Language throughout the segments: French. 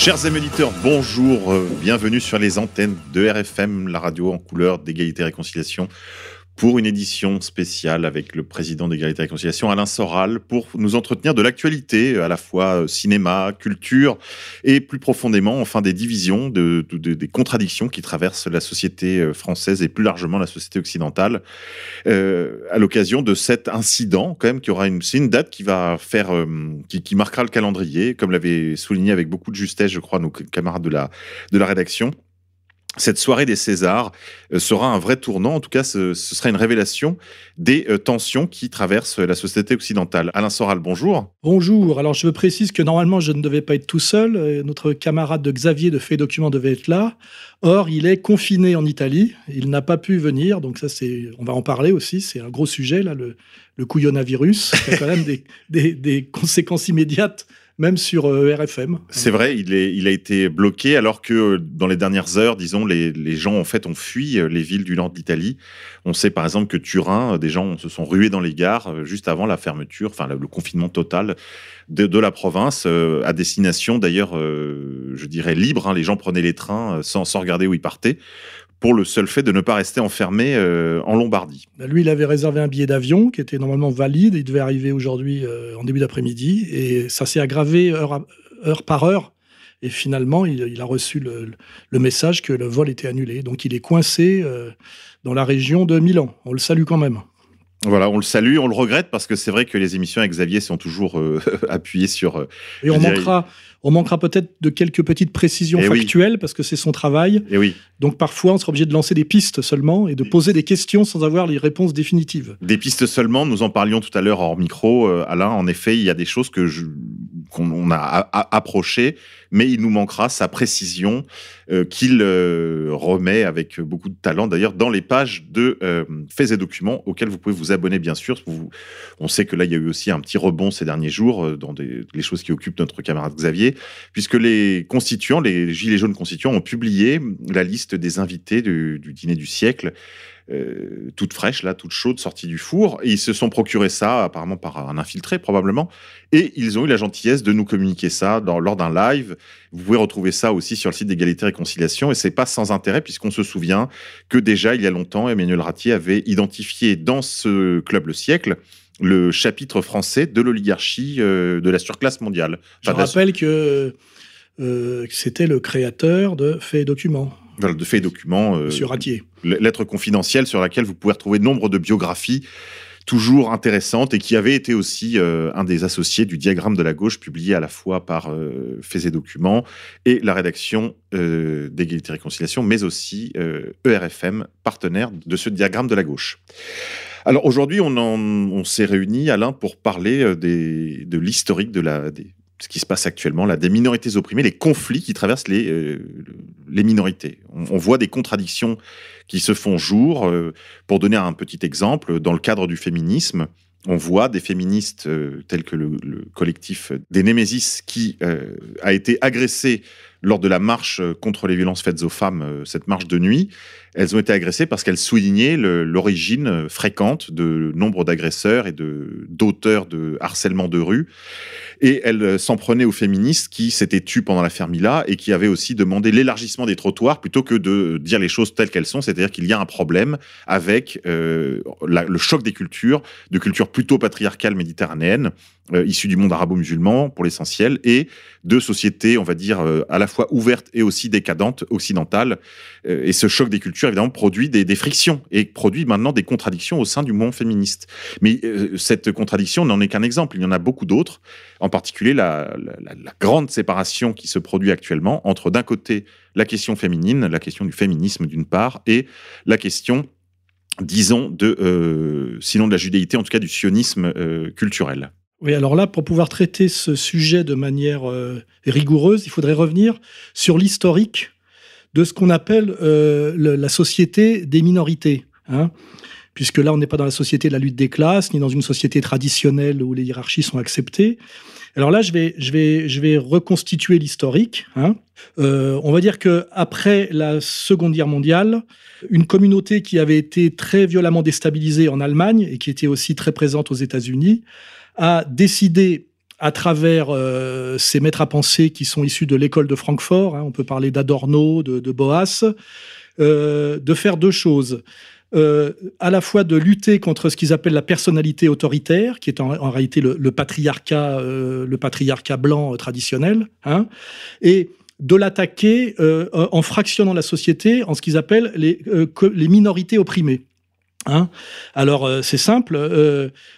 Chers amis bonjour, euh, bienvenue sur les antennes de RFM, la radio en couleur d'égalité et réconciliation, pour une édition spéciale avec le président d'égalité et réconciliation, Alain Soral, pour nous entretenir de l'actualité, à la fois euh, cinéma, culture, et plus profondément, enfin, des divisions, de, de- de- des contradictions qui traversent la société euh, française et plus largement la société occidentale, euh, à l'occasion de cet incident, quand même, qui aura une, une date qui va faire, qui marquera le calendrier, comme l'avait souligné avec beaucoup de justesse, je crois, nos camarades de la, de la rédaction. Cette soirée des Césars euh, sera un vrai tournant, en tout cas ce, sera une révélation des euh, tensions qui traversent la société occidentale. Alain Soral, bonjour. Bonjour. Alors, je veux préciser que normalement, je ne devais pas être tout seul. Euh, Notre camarade de Xavier de Fait Document devait être là. Or, il est confiné en Italie. Il n'a pas pu venir. Donc, ça, c'est, on va en parler aussi. C'est un gros sujet, là, le, le couillonavirus. qui a quand même des conséquences immédiates, même sur euh, RFM. C'est vrai, il, est, il a été bloqué alors que euh, dans les dernières heures, disons, les, les gens en fait ont fui euh, les villes du nord d'Italie. On sait par exemple que Turin, des gens se sont rués dans les gares juste avant la fermeture, enfin le confinement total de, de la province, à destination d'ailleurs, je dirais libre. hein. les gens prenaient les trains sans, sans regarder où ils partaient, pour le seul fait de ne pas rester enfermés euh, en Lombardie. Bah, Lui, il avait réservé un billet d'avion qui était normalement valide. Il devait arriver aujourd'hui euh, en début d'après-midi. Et ça s'est aggravé heure, à- heure par heure. Et finalement, il, il a reçu le, le message que le vol était annulé. Donc, il est coincé euh, dans la région de Milan. On le salue quand même. Voilà, on le salue, on le regrette parce que c'est vrai que les émissions avec Xavier sont toujours appuyées sur Et on dirais- manquera, on manquera peut-être de quelques petites précisions Eh oui. factuelles parce que c'est son travail. et oui, Donc, parfois, on sera obligé de lancer des pistes seulement et de poser des questions sans avoir les réponses définitives. Des pistes seulement, nous en parlions tout à l'heure hors micro, euh, Alain. En effet, il y a des choses que je- qu'on on a a- a- approchées, mais il nous manquera sa précision euh, qu'il euh, remet avec beaucoup de talent, d'ailleurs, dans les pages de euh, Faits et Documents, auxquels vous pouvez vous abonner, bien sûr. On sait que là, il y a eu aussi un petit rebond ces derniers jours dans les choses qui occupent notre camarade Xavier, puisque les constituants, les Gilets jaunes constituants, ont publié la liste des invités du dîner du siècle euh, toute fraîche, là, toute chaude, sortie du four. Et ils se sont procuré ça, apparemment par un infiltré, probablement. Et ils ont eu la gentillesse de nous communiquer ça dans- lors d'un live. Vous pouvez retrouver ça aussi sur le site d'égalité et réconciliation. Et c'est pas sans intérêt, puisqu'on se souvient que déjà, il y a longtemps, Emmanuel Ratier avait identifié dans ce club Le Siècle le chapitre français de l'oligarchie euh, de la surclasse mondiale. Je Enfin, la- rappelle que, euh, que c'était le créateur de Faits et Documents, voilà, de faits et documents. euh, Monsieur Ratier. lettre confidentielle sur laquelle vous pouvez retrouver nombre de biographies toujours intéressantes et qui avait été aussi euh, un des associés du diagramme de la gauche publié à la fois par euh, Faits et Documents et la rédaction euh, d'égalité et réconciliation, mais aussi euh, ERFM, partenaire de ce diagramme de la gauche. Alors aujourd'hui, on, s'est réunis, Alain, pour parler des, de l'historique de la, des, ce qui se passe actuellement, là, des minorités opprimées, les conflits qui traversent les, euh, les minorités. On, voit des contradictions qui se font jour. euh, pour donner un petit exemple, dans le cadre du féminisme, on voit des féministes euh, tels que le, le collectif des Némésis qui euh, a été agressé lors de la marche euh, contre les violences faites aux femmes, euh, cette marche de nuit. Elles ont été agressées parce qu'elles soulignaient l'origine euh, fréquente de nombre d'agresseurs et de d'auteurs de harcèlement de rue. Et elles s'en prenaient aux féministes qui s'étaient tues pendant l'affaire Mila et qui avaient aussi demandé l'élargissement des trottoirs plutôt que de dire les choses telles qu'elles sont, c'est-à-dire qu'il y a un problème avec la- le choc des cultures, de cultures plutôt patriarcales méditerranéennes, issues du monde arabo-musulman pour l'essentiel, et de sociétés, on va dire, euh, à la fois ouvertes et aussi décadentes, occidentales. Euh, et ce choc des cultures, évidemment, produit des, frictions et produit maintenant des contradictions au sein du mouvement féministe. Mais euh, cette contradiction n'en est qu'un exemple. Il y en a beaucoup d'autres, en particulier la, grande séparation qui se produit actuellement entre, d'un côté, la question féminine, la question du féminisme d'une part, et la question disons, de, sinon de la judéité, en tout cas du sionisme culturel. Oui, alors là, pour pouvoir traiter ce sujet de manière euh, rigoureuse, il faudrait revenir sur l'historique de ce qu'on appelle euh, la société des minorités. Hein puisque là, on n'est pas dans la société de la lutte des classes, ni dans une société traditionnelle où les hiérarchies sont acceptées. Alors là, je vais, je vais, je vais reconstituer l'historique. Hein. Euh, on va dire que après la Seconde Guerre mondiale, une communauté qui avait été très violemment déstabilisée en Allemagne et qui était aussi très présente aux États-Unis a décidé à travers euh, ces maîtres à penser qui sont issus de l'école de Francfort, hein, on peut parler d'Adorno, de, Boas, euh, de faire deux choses. Euh, à la fois de lutter contre ce qu'ils appellent la personnalité autoritaire, qui est en, réalité le, patriarcat, euh, le patriarcat blanc traditionnel, hein, et de l'attaquer en fractionnant la société en ce qu'ils appellent les minorités opprimées. Hein? Alors c'est simple,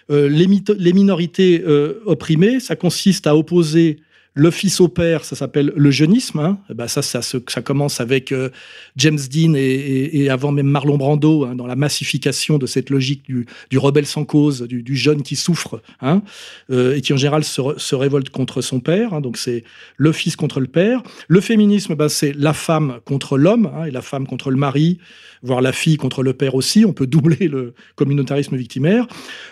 les, les, minorités opprimées, ça consiste à opposer le fils au père, ça s'appelle le jeunisme. Hein. Eh ben ça, ça, ça, commence avec euh, James Dean et, avant même Marlon Brando hein, dans la massification de cette logique du, rebelle sans cause, du, jeune qui souffre hein, euh, et qui en général se, révolte contre son père. donc c'est le fils contre le père. Le féminisme, ben, c'est la femme contre l'homme et la femme contre le mari voire la fille contre le père aussi. On peut doubler le communautarisme victimaire.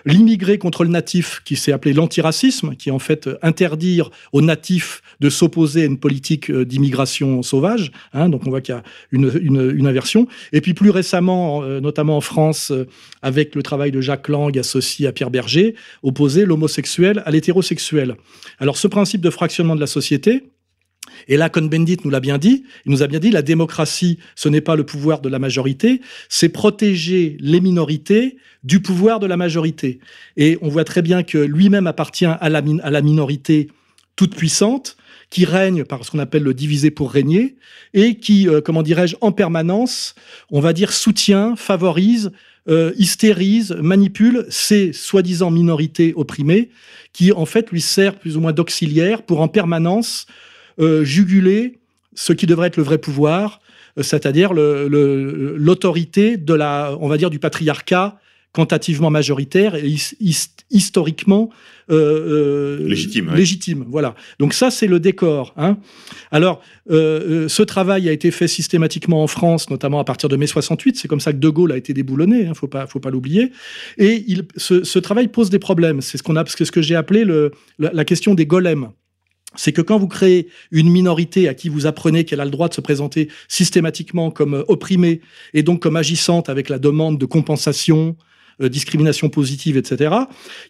L'immigré contre le natif, qui s'est appelé l'antiracisme, qui est en fait interdire aux natifs de s'opposer à une politique euh, d'immigration sauvage. Hein. donc on voit qu'il y a une, inversion. Et puis plus récemment, euh, notamment en France, euh, avec le travail de Jacques Lang associé à Pierre Berger, opposer l'homosexuel à l'hétérosexuel. Alors ce principe de fractionnement de la société, et là, Cohn-Bendit nous l'a bien dit. Il nous a bien dit, la démocratie, ce n'est pas le pouvoir de la majorité, c'est protéger les minorités du pouvoir de la majorité. Et on voit très bien que lui-même appartient à la, minorité toute puissante, qui règne par ce qu'on appelle le divisé pour régner, et qui, euh, comment dirais-je, en permanence, on va dire, soutient, favorise, euh, hystérise, manipule ces soi-disant minorités opprimées, qui en fait lui sert plus ou moins d'auxiliaire pour en permanence euh, juguler ce qui devrait être le vrai pouvoir, euh, c'est-à-dire l'autorité de la, on va dire, du patriarcat quantitativement majoritaire et historiquement euh, légitime. Légitime, voilà. Donc ça, c'est le décor. Hein. Alors, ce travail a été fait systématiquement en France, notamment à partir de mai 68. C'est comme ça que De Gaulle a été déboulonné. Hein, faut pas, faut pas l'oublier. Et il, ce, travail pose des problèmes. C'est ce qu'on a, ce que j'ai appelé le, la, question des golems c'est que quand vous créez une minorité à qui vous apprenez qu'elle a le droit de se présenter systématiquement comme euh, opprimée et donc comme agissante avec la demande de compensation, euh, discrimination positive, etc.,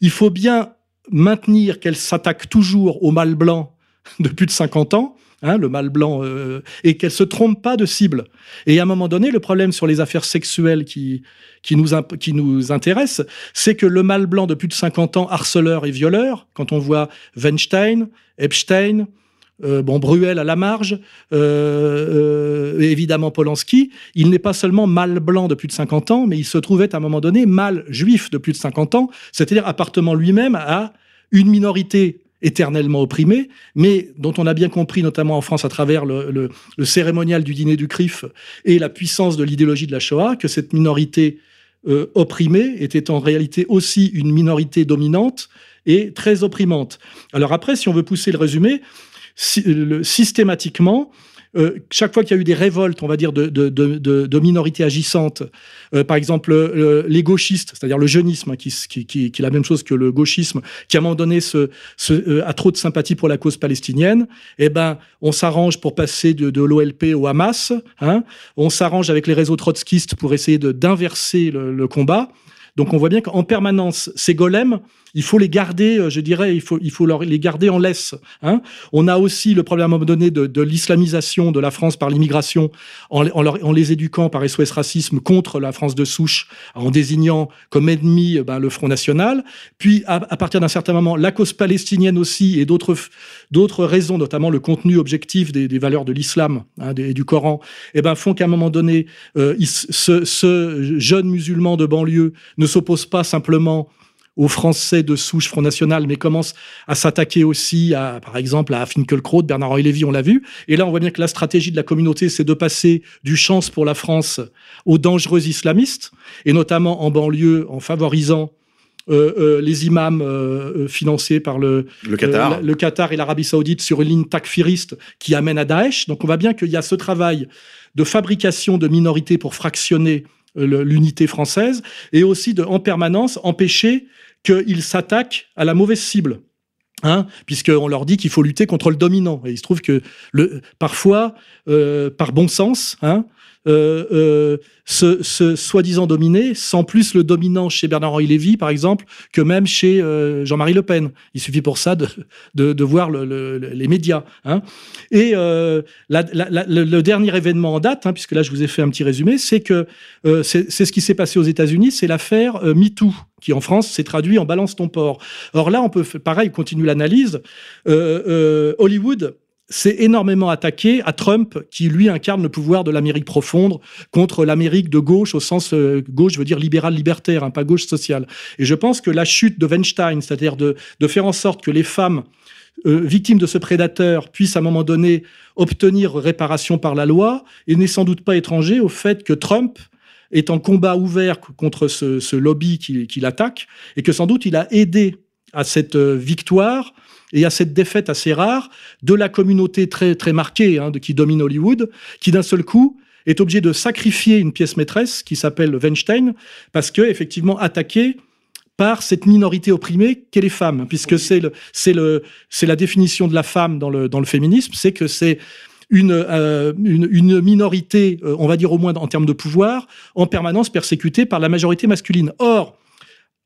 il faut bien maintenir qu'elle s'attaque toujours au mal blanc de plus de 50 ans, hein, le mal blanc, euh, et qu'elle se trompe pas de cible. Et à un moment donné, le problème sur les affaires sexuelles qui, qui, nous, qui nous intéresse, c'est que le mal blanc de plus de 50 ans, harceleur et violeur, quand on voit Weinstein, Epstein, euh, bon, Bruel à la marge, euh, euh, évidemment Polanski, il n'est pas seulement mal blanc de plus de 50 ans, mais il se trouvait à un moment donné mal juif de plus de 50 ans, c'est-à-dire appartement lui-même à une minorité éternellement opprimée, mais dont on a bien compris, notamment en France, à travers le, cérémonial du dîner du CRIF et la puissance de l'idéologie de la Shoah, que cette minorité opprimée était en réalité aussi une minorité dominante et très opprimante. Alors après, si on veut pousser le résumé, systématiquement, euh, chaque fois qu'il y a eu des révoltes, on va dire, de, minorités agissantes, euh, par exemple euh, les gauchistes, c'est-à-dire le jeunisme, hein, qui, qui, est la même chose que le gauchisme, qui à un moment donné se, a trop de sympathie pour la cause palestinienne, eh ben, on s'arrange pour passer de, l'OLP au Hamas, hein, on s'arrange avec les réseaux trotskistes pour essayer d'inverser le, combat. Donc on voit bien qu'en permanence, ces golems, il faut les garder, euh, je dirais, il faut, il faut les garder en laisse. Hein. On a aussi le problème à un moment donné de, l'islamisation de la France par l'immigration, en, en, les éduquant par SOS Racisme contre la France de souche, en désignant comme ennemi eh ben, le Front National. Puis, à, partir d'un certain moment, la cause palestinienne aussi et d'autres raisons, notamment le contenu objectif des, valeurs de l'islam hein, et du Coran, eh ben, font qu'à un moment donné, euh, ce, ce jeune musulman de banlieue ne s'oppose pas simplement aux Français de souche Front National, mais commence à s'attaquer aussi, à, par exemple, à Finkielkraut, Bernard-Henri Lévy, on l'a vu. Et là, on voit bien que la stratégie de la communauté, c'est de passer du chance pour la France aux dangereux islamistes, et notamment en banlieue, en favorisant euh, euh, les imams euh, financés par le, Le Qatar. la- le Qatar et l'Arabie Saoudite sur une ligne takfiriste qui amène à Daesh. Donc on voit bien qu'il y a ce travail de fabrication de minorités pour fractionner l'unité française et aussi de, en permanence, empêcher qu'ils s'attaquent à la mauvaise cible. Hein, puisqu'on leur dit qu'il faut lutter contre le dominant. Et il se trouve que parfois, euh, par bon sens, hein, euh, euh, ce, ce soi-disant dominé sent plus le dominant chez Bernard-Henri Lévy, par exemple, que même chez euh, Jean-Marie Le Pen. Il suffit pour ça de, de, de voir le- le- le- les médias. Hein. Et euh, la- la- la- le, dernier événement en date, hein, puisque là je vous ai fait un petit résumé, c'est que c'est ce qui s'est passé aux États-Unis, c'est l'affaire MeToo, qui en France s'est traduit en balance ton port. Or là, on peut, pareil, continue l'analyse. Euh, euh, Hollywood s'est énormément attaqué à Trump, qui lui incarne le pouvoir de l'Amérique profonde contre l'Amérique de gauche, au sens euh, gauche, je veux dire libéral libertaire, hein, pas gauche sociale. Et je pense que la chute de Weinstein, c'est-à-dire de, de faire en sorte que les femmes euh, victimes de ce prédateur puissent à un moment donné obtenir réparation par la loi, et n'est sans doute pas étranger au fait que Trump est en combat ouvert contre ce, ce lobby qui, qui l'attaque, et que sans doute il a aidé à cette euh, victoire et à cette défaite assez rare de la communauté très, très marquée hein, de, qui domine Hollywood, qui d'un seul coup est obligé de sacrifier une pièce maîtresse qui s'appelle Weinstein, parce que effectivement attaqué par cette minorité opprimée qu'est les femmes, puisque c'est le, c'est le, c'est la définition de la femme dans le, dans le féminisme, c'est que c'est une, euh, une, une minorité, euh, on va dire au moins en termes de pouvoir, en permanence persécutée par la majorité masculine. Or,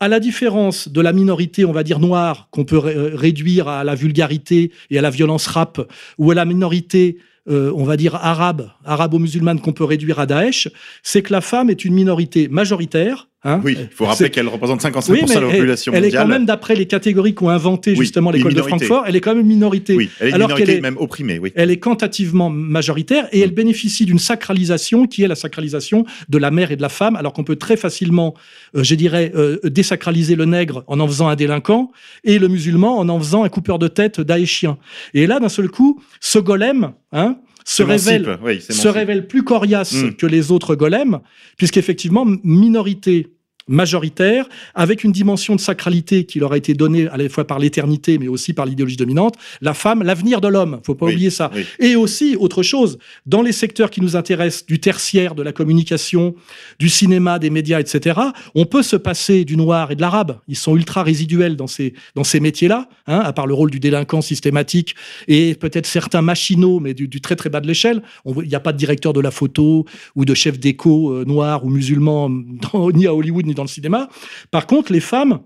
à la différence de la minorité, on va dire noire, qu'on peut ré- réduire à la vulgarité et à la violence rap, ou à la minorité, euh, on va dire arabe, arabo-musulmane, qu'on peut réduire à Daesh, c'est que la femme est une minorité majoritaire. Hein. Oui, il faut rappeler qu'elle représente 55% oui, de la elle, population elle est mondiale. quand même, d'après les catégories qu'ont inventé Oui, justement l'école de. Francfort, elle est quand même minorité. Oui, elle est Alors minorité qu'elle est- même opprimée, oui. Elle est quantitativement majoritaire et elle bénéficie d'une sacralisation qui est la sacralisation de la mère et de la femme, alors qu'on peut très facilement, euh, je dirais, euh, désacraliser le nègre en en faisant un délinquant et le musulman en en faisant un coupeur de tête daéchien. Et là, d'un seul coup, ce golem hein, se révèle oui, se révèle plus coriace Mm. que les autres golems, puisqu'effectivement, minorité majoritaire, avec une dimension de sacralité qui leur a été donnée à la fois par l'éternité, mais aussi par l'idéologie dominante, la femme, l'avenir de l'homme, faut pas Oui, oublier ça. oui. Et aussi, autre chose, dans les secteurs qui nous intéressent, du tertiaire, de la communication, du cinéma, des médias, etc., on peut se passer du noir et de l'arabe. Ils sont ultra résiduels dans ces, dans ces métiers-là, hein, à part le rôle du délinquant systématique et peut-être certains machinaux, mais du, du très très bas de l'échelle. Il n'y a pas de directeur de la photo ou de chef d'éco euh, noir ou musulman dans- ni à Hollywood ni dans le cinéma. Par contre, les femmes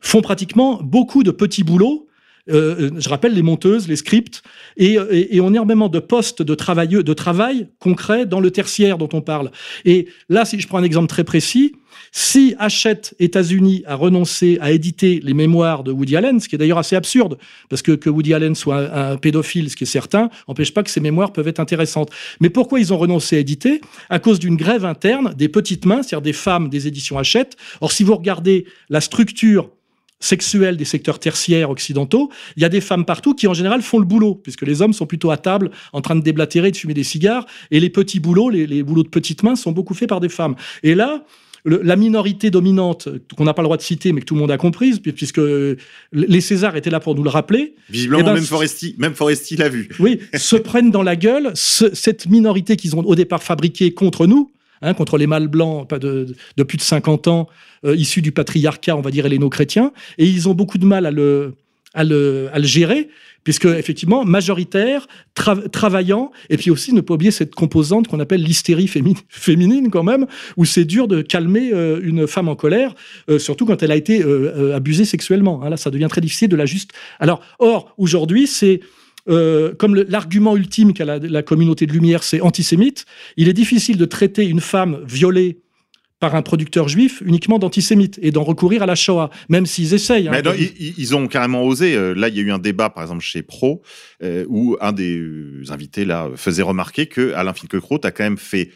font pratiquement beaucoup de petits boulots. Euh, je rappelle les monteuses, les scripts, et, et, et énormément de postes de, travailleux, de travail concret dans le tertiaire dont on parle. Et là, si je prends un exemple très précis, si Hachette États-Unis a renoncé à éditer les mémoires de Woody Allen, ce qui est d'ailleurs assez absurde, parce que que Woody Allen soit un, pédophile, ce qui est certain, n'empêche pas que ses mémoires peuvent être intéressantes. Mais pourquoi ils ont renoncé à éditer? À cause d'une grève interne des petites mains, c'est-à-dire des femmes des éditions Hachette. Or, si vous regardez la structure sexuelle des secteurs tertiaires occidentaux, il y a des femmes partout qui en général font le boulot, puisque les hommes sont plutôt à table en train de déblatérer, de fumer des cigares, et les petits boulots, les boulots de petites mains sont beaucoup faits par des femmes. Et là, le- la minorité dominante, qu'on n'a pas le droit de citer, mais que tout le monde a comprise, pu- puisque les Césars étaient là pour nous le rappeler, Visiblement, Eh ben, même Foresti, même Foresti l'a vu. oui, se prennent dans la gueule ce- cette minorité qu'ils ont au départ fabriquée contre nous, hein, contre les mâles blancs de, de plus de 50 ans, euh, issus du patriarcat, on va dire, helléno-chrétien, et ils ont beaucoup de mal à le, à le, gérer, puisque effectivement, majoritaire, tra- travaillant, et puis aussi ne pas oublier cette composante qu'on appelle l'hystérie fémi- féminine quand même, où c'est dur de calmer euh, une femme en colère, euh, surtout quand elle a été euh, abusée sexuellement. hein. là, ça devient très difficile de la juste. Alors, or, aujourd'hui, c'est comme l'argument ultime qu'a la communauté de lumière, c'est antisémite, il est difficile de traiter une femme violée par un producteur juif uniquement d'antisémite et d'en recourir à la Shoah, même s'ils essayent. hein. Mais non, ils, ils- ils ont carrément osé. Euh, Là, il y a eu un débat, par exemple, chez Pro, euh, où un des euh, invités là faisait remarquer que Alain Finkielkraut a quand même fait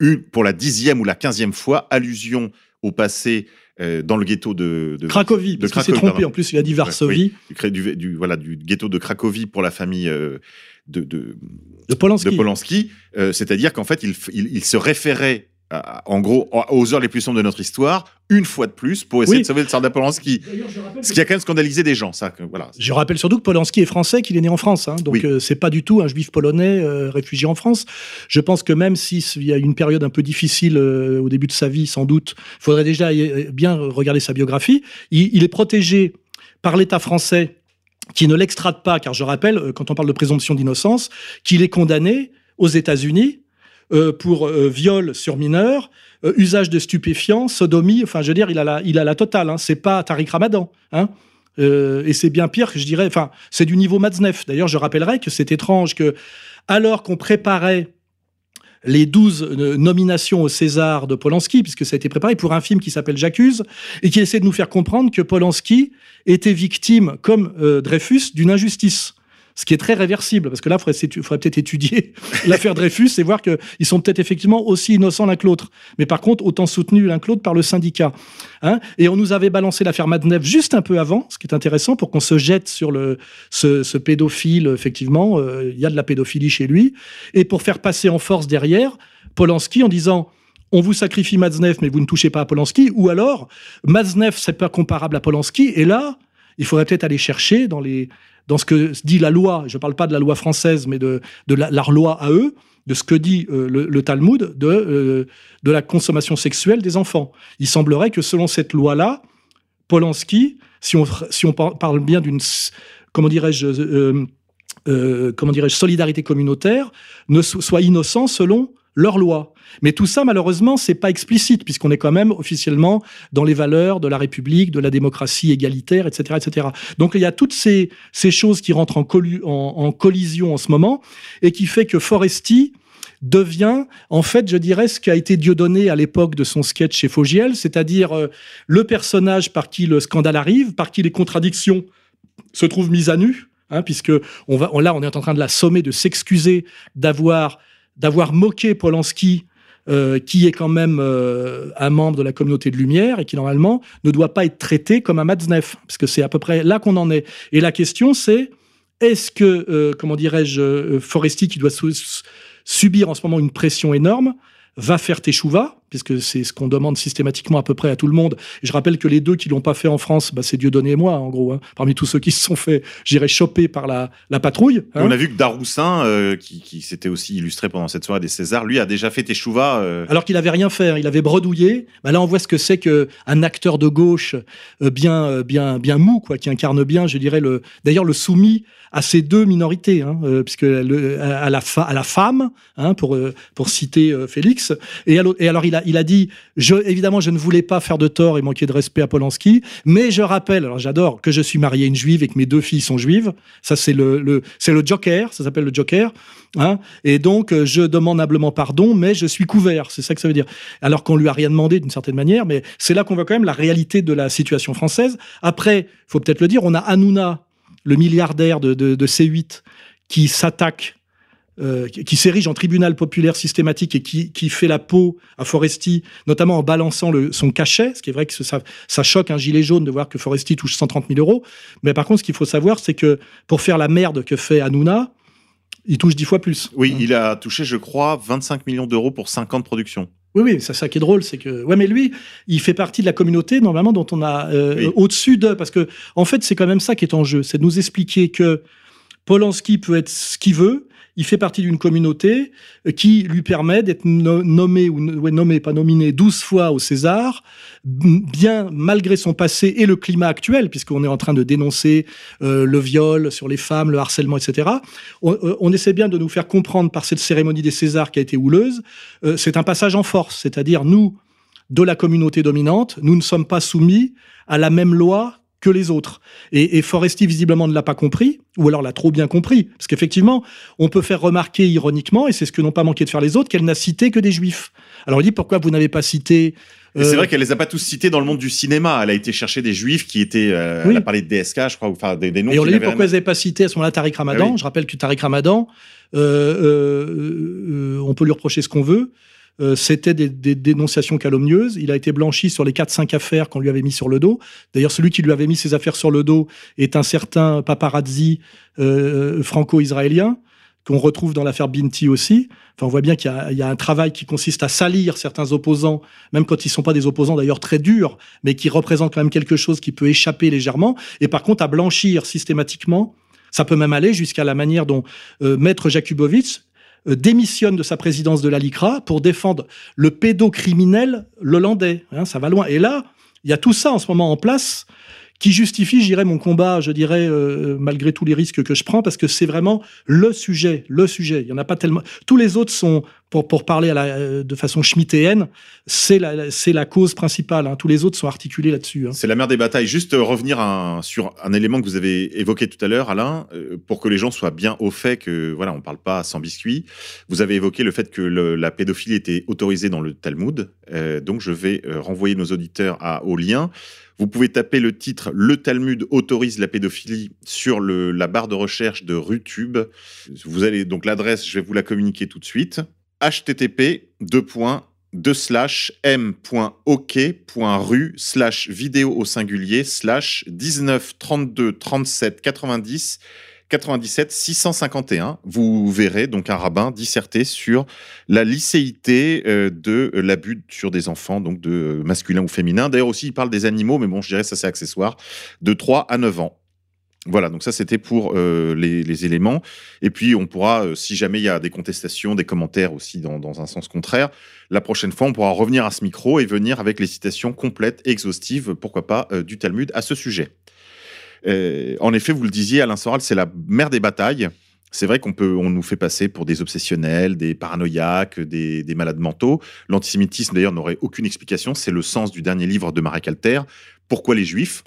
une, pour la dixième ou la quinzième fois allusion au passé euh, dans le ghetto de, de Cracovie, de parce qu'il s'est trompé, pardon. en plus il a dit Varsovie, du, cré- du, du- voilà, du ghetto de Cracovie pour la famille euh, de, de, de Polanski. de Polanski. Euh, C'est-à-dire qu'en fait, il, f- il, il se référait en gros, aux heures les plus sombres de notre histoire, une fois de plus, pour essayer Oui. de sauver le soldat Polanski. Ce qui a quand même scandalisé des gens, ça. que- Voilà. Je rappelle surtout que Polanski est français, qu'il est né en France. hein. donc Oui. euh, c'est pas du tout un juif polonais euh, réfugié en France. Je pense que même s'il y a une période un peu difficile euh, au début de sa vie, sans doute, il faudrait déjà euh, bien regarder sa biographie. Il, il est protégé par l'État français qui ne l'extrade pas, car je rappelle, euh, quand on parle de présomption d'innocence, qu'il est condamné aux États-Unis euh, pour euh, viol sur mineur, euh, usage de stupéfiants, sodomie. Enfin, je veux dire, il a la, il a la totale. Hein. C'est pas Tariq Ramadan. Hein. Euh, et c'est bien pire que je dirais. Enfin, c'est du niveau Matzneff. D'ailleurs, je rappellerai que c'est étrange que, alors qu'on préparait les 12 euh, nominations au César de Polanski, puisque ça a été préparé pour un film qui s'appelle J'accuse, et qui essaie de nous faire comprendre que Polanski était victime, comme euh, Dreyfus, d'une injustice. Ce qui est très réversible, parce que là, il faudrait, peut-être étudier l'affaire Dreyfus et voir qu'ils sont peut-être effectivement aussi innocents l'un que l'autre. Mais par contre, autant soutenus l'un que l'autre par le syndicat. Hein et on nous avait balancé l'affaire Madnev juste un peu avant, ce qui est intéressant pour qu'on se jette sur le, ce, ce pédophile. Effectivement, euh, il y a de la pédophilie chez lui. Et pour faire passer en force derrière, Polanski en disant on vous sacrifie Matzneff, mais vous ne touchez pas à Polanski. Ou alors, Matzneff, c'est pas comparable à Polanski. Et là, il faudrait peut-être aller chercher dans, les, dans ce que dit la loi. Je ne parle pas de la loi française, mais de, de la, leur loi à eux, de ce que dit euh, le, Talmud de, euh, de la consommation sexuelle des enfants. Il semblerait que selon cette loi-là, Polanski, si on, si on par- parle bien d'une, comment dirais-je, euh, comment dirais-je, solidarité communautaire, ne so- soit innocent selon leur loi. Mais tout ça, malheureusement, c'est pas explicite, puisqu'on est quand même officiellement dans les valeurs de la République, de la démocratie égalitaire, etc., etc. Donc il y a toutes ces, choses qui rentrent en, collision en ce moment, et qui fait que Foresti devient, en fait, je dirais, ce qu'a été Dieudonné à l'époque de son sketch chez Fogiel, c'est-à-dire euh, le personnage par qui le scandale arrive, par qui les contradictions se trouvent mises à nu, hein, puisque on va, là, on est en train de la sommer, de s'excuser d'avoir d'avoir moqué Polanski, euh, qui est quand même euh, un membre de la communauté de Lumière et qui normalement ne doit pas être traité comme un Matzneff, parce que c'est à peu près là qu'on en est. Et la question, c'est est-ce que, euh, comment dirais-je, euh, Foresti, qui doit subir en ce moment une pression énorme, va faire Teshuva, puisque c'est ce qu'on demande systématiquement à peu près à tout le monde. Et je rappelle que les deux qui l'ont pas fait en France, bah, c'est Dieudonné et moi, en gros. hein. Parmi tous ceux qui se sont fait, j'irais, choper par la, la patrouille. hein. On a vu que Daroussin, euh, qui, qui s'était aussi illustré pendant cette soirée des Césars, lui a déjà fait Teshuva. euh, Alors qu'il avait rien fait, hein. il avait bredouillé. Bah là, on voit ce que c'est que un acteur de gauche euh, bien, euh, bien, bien mou, quoi, qui incarne bien, je dirais le. D'ailleurs, le soumis à ces deux minorités, puisque le, à, la fa- à la femme, pour pour citer Félix. Et, à l'autre- et alors, il a, il a dit, évidemment, je ne voulais pas faire de tort et manquer de respect à Polanski, mais je rappelle, alors j'adore que je suis marié à une juive et que mes deux filles sont juives. Ça, c'est le, c'est le Joker, ça s'appelle le Joker. Hein et donc, euh, je demande humblement pardon, mais je suis couvert. C'est ça que ça veut dire. Alors qu'on lui a rien demandé d'une certaine manière, mais c'est là qu'on voit quand même la réalité de la situation française. Après, faut peut-être le dire, on a Hanouna, le milliardaire de, de C8, qui s'attaque, euh, qui, s'érige en tribunal populaire systématique et qui, qui fait la peau à Foresti, notamment en balançant le, son cachet. Ce qui est vrai que ça, ça choque un gilet jaune de voir que Foresti touche 130 000 euros. Mais par contre, ce qu'il faut savoir, c'est que pour faire la merde que fait Hanouna, il touche dix fois plus. Oui, il a touché, je crois, 25 millions d'euros pour 5 ans de production. Oui, oui, c'est ça qui est drôle, c'est que ouais, mais lui, il fait partie de la communauté normalement dont on a euh, Oui. au-dessus de, parce que en fait, c'est quand même ça qui est en jeu, c'est de nous expliquer que Polanski peut être ce qu'il veut. Il fait partie d'une communauté euh, qui lui permet d'être no- nommé ou nommé, pas nominé, 12 fois au César, bien malgré son passé et le climat actuel, puisqu'on est en train de dénoncer euh, le viol sur les femmes, le harcèlement, etc. On, euh, on essaie bien de nous faire comprendre par cette cérémonie des Césars qui a été houleuse, c'est un passage en force, c'est-à-dire nous, de la communauté dominante, nous ne sommes pas soumis à la même loi que les autres. Et, et Foresti, visiblement, ne l'a pas compris, ou alors l'a trop bien compris. Parce qu'effectivement, on peut faire remarquer ironiquement, et c'est ce que n'ont pas manqué de faire les autres, qu'elle n'a cité que des juifs. Alors on dit, pourquoi vous n'avez pas cité... Et c'est euh, vrai qu'elle les a pas tous cités dans le monde du cinéma. Elle a été chercher des juifs qui étaient. euh, Oui. Elle a parlé de DSK, je crois, ou enfin des, des noms. Et on lui dit pourquoi vous n'avez pas cité à ce moment-là Tariq Ramadan. Ah oui. Je rappelle que Tariq Ramadan, euh, euh, euh, on peut lui reprocher ce qu'on veut. Euh, C'était des, dénonciations calomnieuses. Il a été blanchi sur les 4-5 affaires qu'on lui avait mis sur le dos. D'ailleurs, celui qui lui avait mis ces affaires sur le dos est un certain paparazzi euh, franco-israélien qu'on retrouve dans l'affaire Binti aussi. Enfin, on voit bien qu'il y, a un travail qui consiste à salir certains opposants, même quand ils sont pas des opposants d'ailleurs très durs, mais qui représentent quand même quelque chose qui peut échapper légèrement. Et par contre, à blanchir systématiquement. Ça peut même aller jusqu'à la manière dont euh, Maître Jakubowicz démissionne de sa présidence de la LICRA pour défendre le pédocriminel hollandais. Hein, ça va loin. Et là, il y a tout ça en ce moment en place qui justifie, j'irais, mon combat, je dirais, euh, malgré tous les risques que je prends, parce que c'est vraiment le sujet, le sujet. Il y en a pas tellement. Tous les autres sont, pour, pour parler à la, euh, de façon schmittéenne, c'est la, la cause principale. Hein. Tous les autres sont articulés là-dessus. Hein. C'est la mère des batailles. Juste euh, revenir un, sur un élément que vous avez évoqué tout à l'heure, Alain, pour que les gens soient bien au fait que, voilà, on parle pas sans biscuit. Vous avez évoqué le fait que la pédophilie était autorisée dans le Talmud. donc, je vais renvoyer nos auditeurs à, au lien. Vous pouvez taper le titre Le Talmud autorise la pédophilie sur le, la barre de recherche de RuTube. Vous allez donc l'adresse, je vais vous la communiquer tout de suite. Http m.ok.ru slash vidéo au singulier slash 19 32 37 90 97 651, vous verrez donc un rabbin disserter sur la licéité euh, de l'abus sur des enfants, donc de masculin ou féminin. D'ailleurs aussi, il parle des animaux, mais bon, je dirais ça c'est accessoire, de 3 à 9 ans. Voilà, donc ça c'était pour euh, les, éléments. Et puis on pourra, si jamais il y a des contestations, des commentaires aussi dans, un sens contraire, la prochaine fois on pourra revenir à ce micro et venir avec les citations complètes, exhaustives, pourquoi pas, du Talmud à ce sujet. Euh, en effet, vous le disiez, Alain Soral, c'est la mère des batailles. C'est vrai qu'on peut, on nous fait passer pour des obsessionnels, des paranoïaques, des, malades mentaux. L'antisémitisme, d'ailleurs, n'aurait aucune explication. C'est le sens du dernier livre de Marek Alter. Pourquoi les Juifs?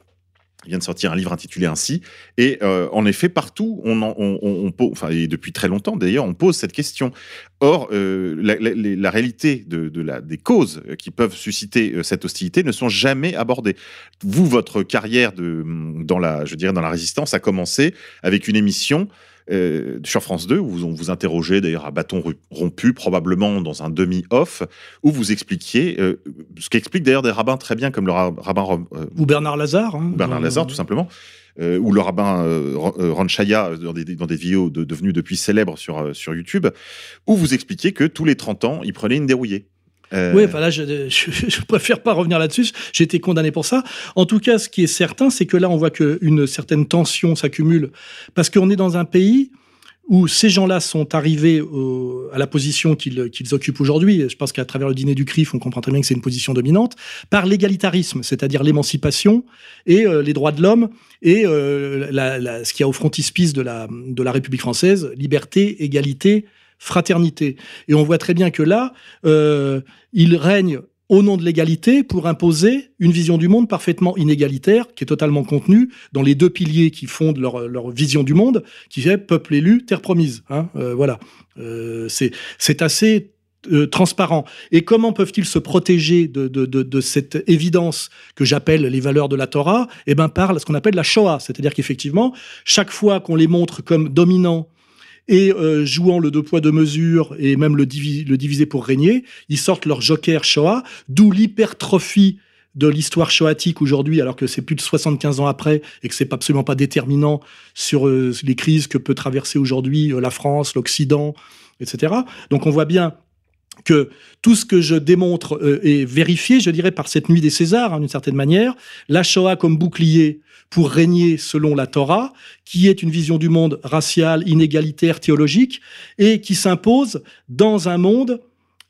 Il vient de sortir un livre intitulé ainsi. Et euh, en effet, partout, on, on, enfin, et depuis très longtemps d'ailleurs, on pose cette question. Or, euh, la, réalité de, la, des causes qui peuvent susciter euh, cette hostilité ne sont jamais abordées. Vous, votre carrière de, dans, la, je dirais, dans la résistance a commencé avec une émission euh, sur France 2, où on vous interrogeait d'ailleurs à bâton rompu, probablement dans un demi-off, où vous expliquiez, euh, ce qu'expliquent d'ailleurs des rabbins très bien, comme le rabbin... Euh, ou Bernard Lazare. Hein, Bernard Lazare, tout simplement. ou le rabbin Ron Chaya, dans des, dans des vidéos devenues depuis célèbres sur, sur YouTube, où vous expliquiez que tous les 30 ans, il prenait une dérouillée. Euh, oui, enfin là, je, je, préfère pas revenir là-dessus. J'ai été condamné pour ça. En tout cas, ce qui est certain, c'est que là, on voit qu'une certaine tension s'accumule parce qu'on est dans un pays où ces gens-là sont arrivés à la position qu'ils occupent aujourd'hui, je pense qu'à travers le dîner du CRIF, on comprend très bien que c'est une position dominante, par l'égalitarisme, c'est-à-dire l'émancipation et euh, les droits de l'homme et euh, la, ce qui y a au frontispice de la, de la République française, liberté, égalité, fraternité. Et on voit très bien que là, euh, il règne au nom de l'égalité pour imposer une vision du monde parfaitement inégalitaire, qui est totalement contenue dans les deux piliers qui fondent leur, vision du monde, qui est peuple élu, terre promise. Hein, euh, voilà, euh, c'est assez euh, transparent. Et comment peuvent-ils se protéger de cette évidence que j'appelle les valeurs de la Torah? Eh ben par ce qu'on appelle la Shoah, c'est-à-dire qu'effectivement, chaque fois qu'on les montre comme dominants et euh, jouant le deux poids deux mesures et même le, le diviser pour régner, ils sortent leur joker Shoah, d'où l'hypertrophie de l'histoire shoatique aujourd'hui, alors que c'est plus de 75 ans après et que c'est absolument pas déterminant sur euh, les crises que peut traverser aujourd'hui euh, la France, l'Occident, etc. Donc on voit bien que tout ce que je démontre est vérifié, je dirais, par cette nuit des Césars, hein, d'une certaine manière. La Shoah comme bouclier pour régner selon la Torah, qui est une vision du monde raciale, inégalitaire, théologique, et qui s'impose dans un monde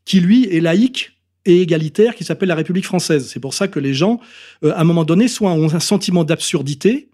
qui, lui, est laïque et égalitaire, qui s'appelle la République française. C'est pour ça que les gens, euh, à un moment donné, soit ont un sentiment d'absurdité,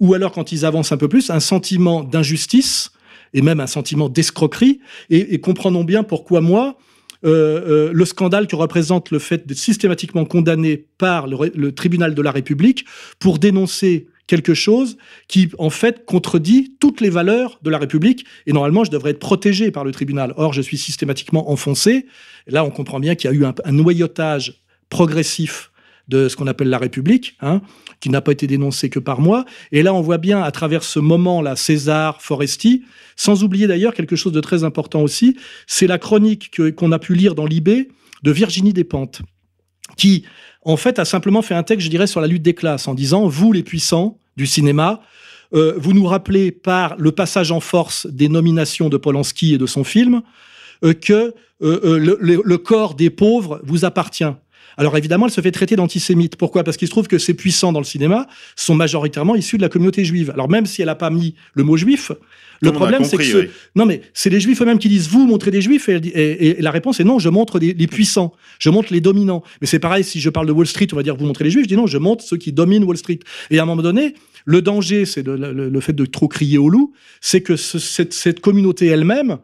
ou alors, quand ils avancent un peu plus, un sentiment d'injustice, et même un sentiment d'escroquerie, et, comprenons bien pourquoi moi, euh, euh, le scandale que représente le fait d'être systématiquement condamné par le, tribunal de la République pour dénoncer quelque chose qui, en fait, contredit toutes les valeurs de la République. Et normalement, je devrais être protégé par le tribunal. Or, je suis systématiquement enfoncé. Et là, on comprend bien qu'il y a eu un, un noyautage progressif de ce qu'on appelle la République, hein, qui n'a pas été dénoncé que par moi. Et là, on voit bien à travers ce moment-là, César, Foresti, sans oublier d'ailleurs quelque chose de très important aussi, c'est la chronique qu'on a pu lire dans l'IB de Virginie Despentes, qui en fait a simplement fait un texte, je dirais, sur la lutte des classes, en disant, vous les puissants du cinéma, euh, vous nous rappelez par le passage en force des nominations de Polanski et de son film euh, que euh, le corps des pauvres vous appartient. Alors évidemment, elle se fait traiter d'antisémite. Pourquoi? Parce qu'il se trouve que ces puissants dans le cinéma sont majoritairement issus de la communauté juive. Alors même si elle n'a pas mis le mot juif, le problème c'est que ce- oui. non mais c'est les juifs eux-mêmes qui disent vous montrez des juifs et, la réponse est non, je montre des- les puissants, je montre les dominants. Mais c'est pareil si je parle de Wall Street, on va dire vous montrez les juifs, je dis non, je montre ceux qui dominent Wall Street. Et à un moment donné, le danger, c'est le, le fait de trop crier au loup, c'est que ce- cette, cette communauté elle-même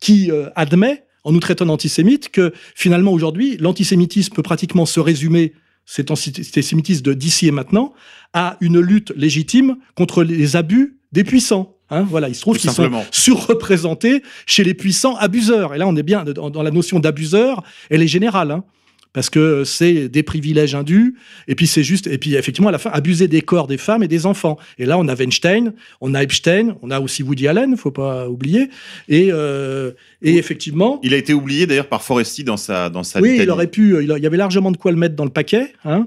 qui euh, admet, en nous traitant d'antisémites, que finalement aujourd'hui, l'antisémitisme peut pratiquement se résumer, cet antisémitisme de d'ici et maintenant, à une lutte légitime contre les abus des puissants. Hein, voilà, il se trouve qu'ils sont surreprésentés chez les puissants abuseurs. Et là, on est bien dans, dans la notion d'abuseur, elle est générale. Hein, parce que c'est des privilèges indus, et puis c'est juste, et puis effectivement, à la fin, abuser des corps des femmes et des enfants. Et là, on a Weinstein, on a Epstein, on a aussi Woody Allen, faut pas oublier. Et, euh, et effectivement, Il a été oublié d'ailleurs par Foresti dans sa dans sa oui, litanie. il aurait pu, il y avait largement de quoi le mettre dans le paquet. Hein.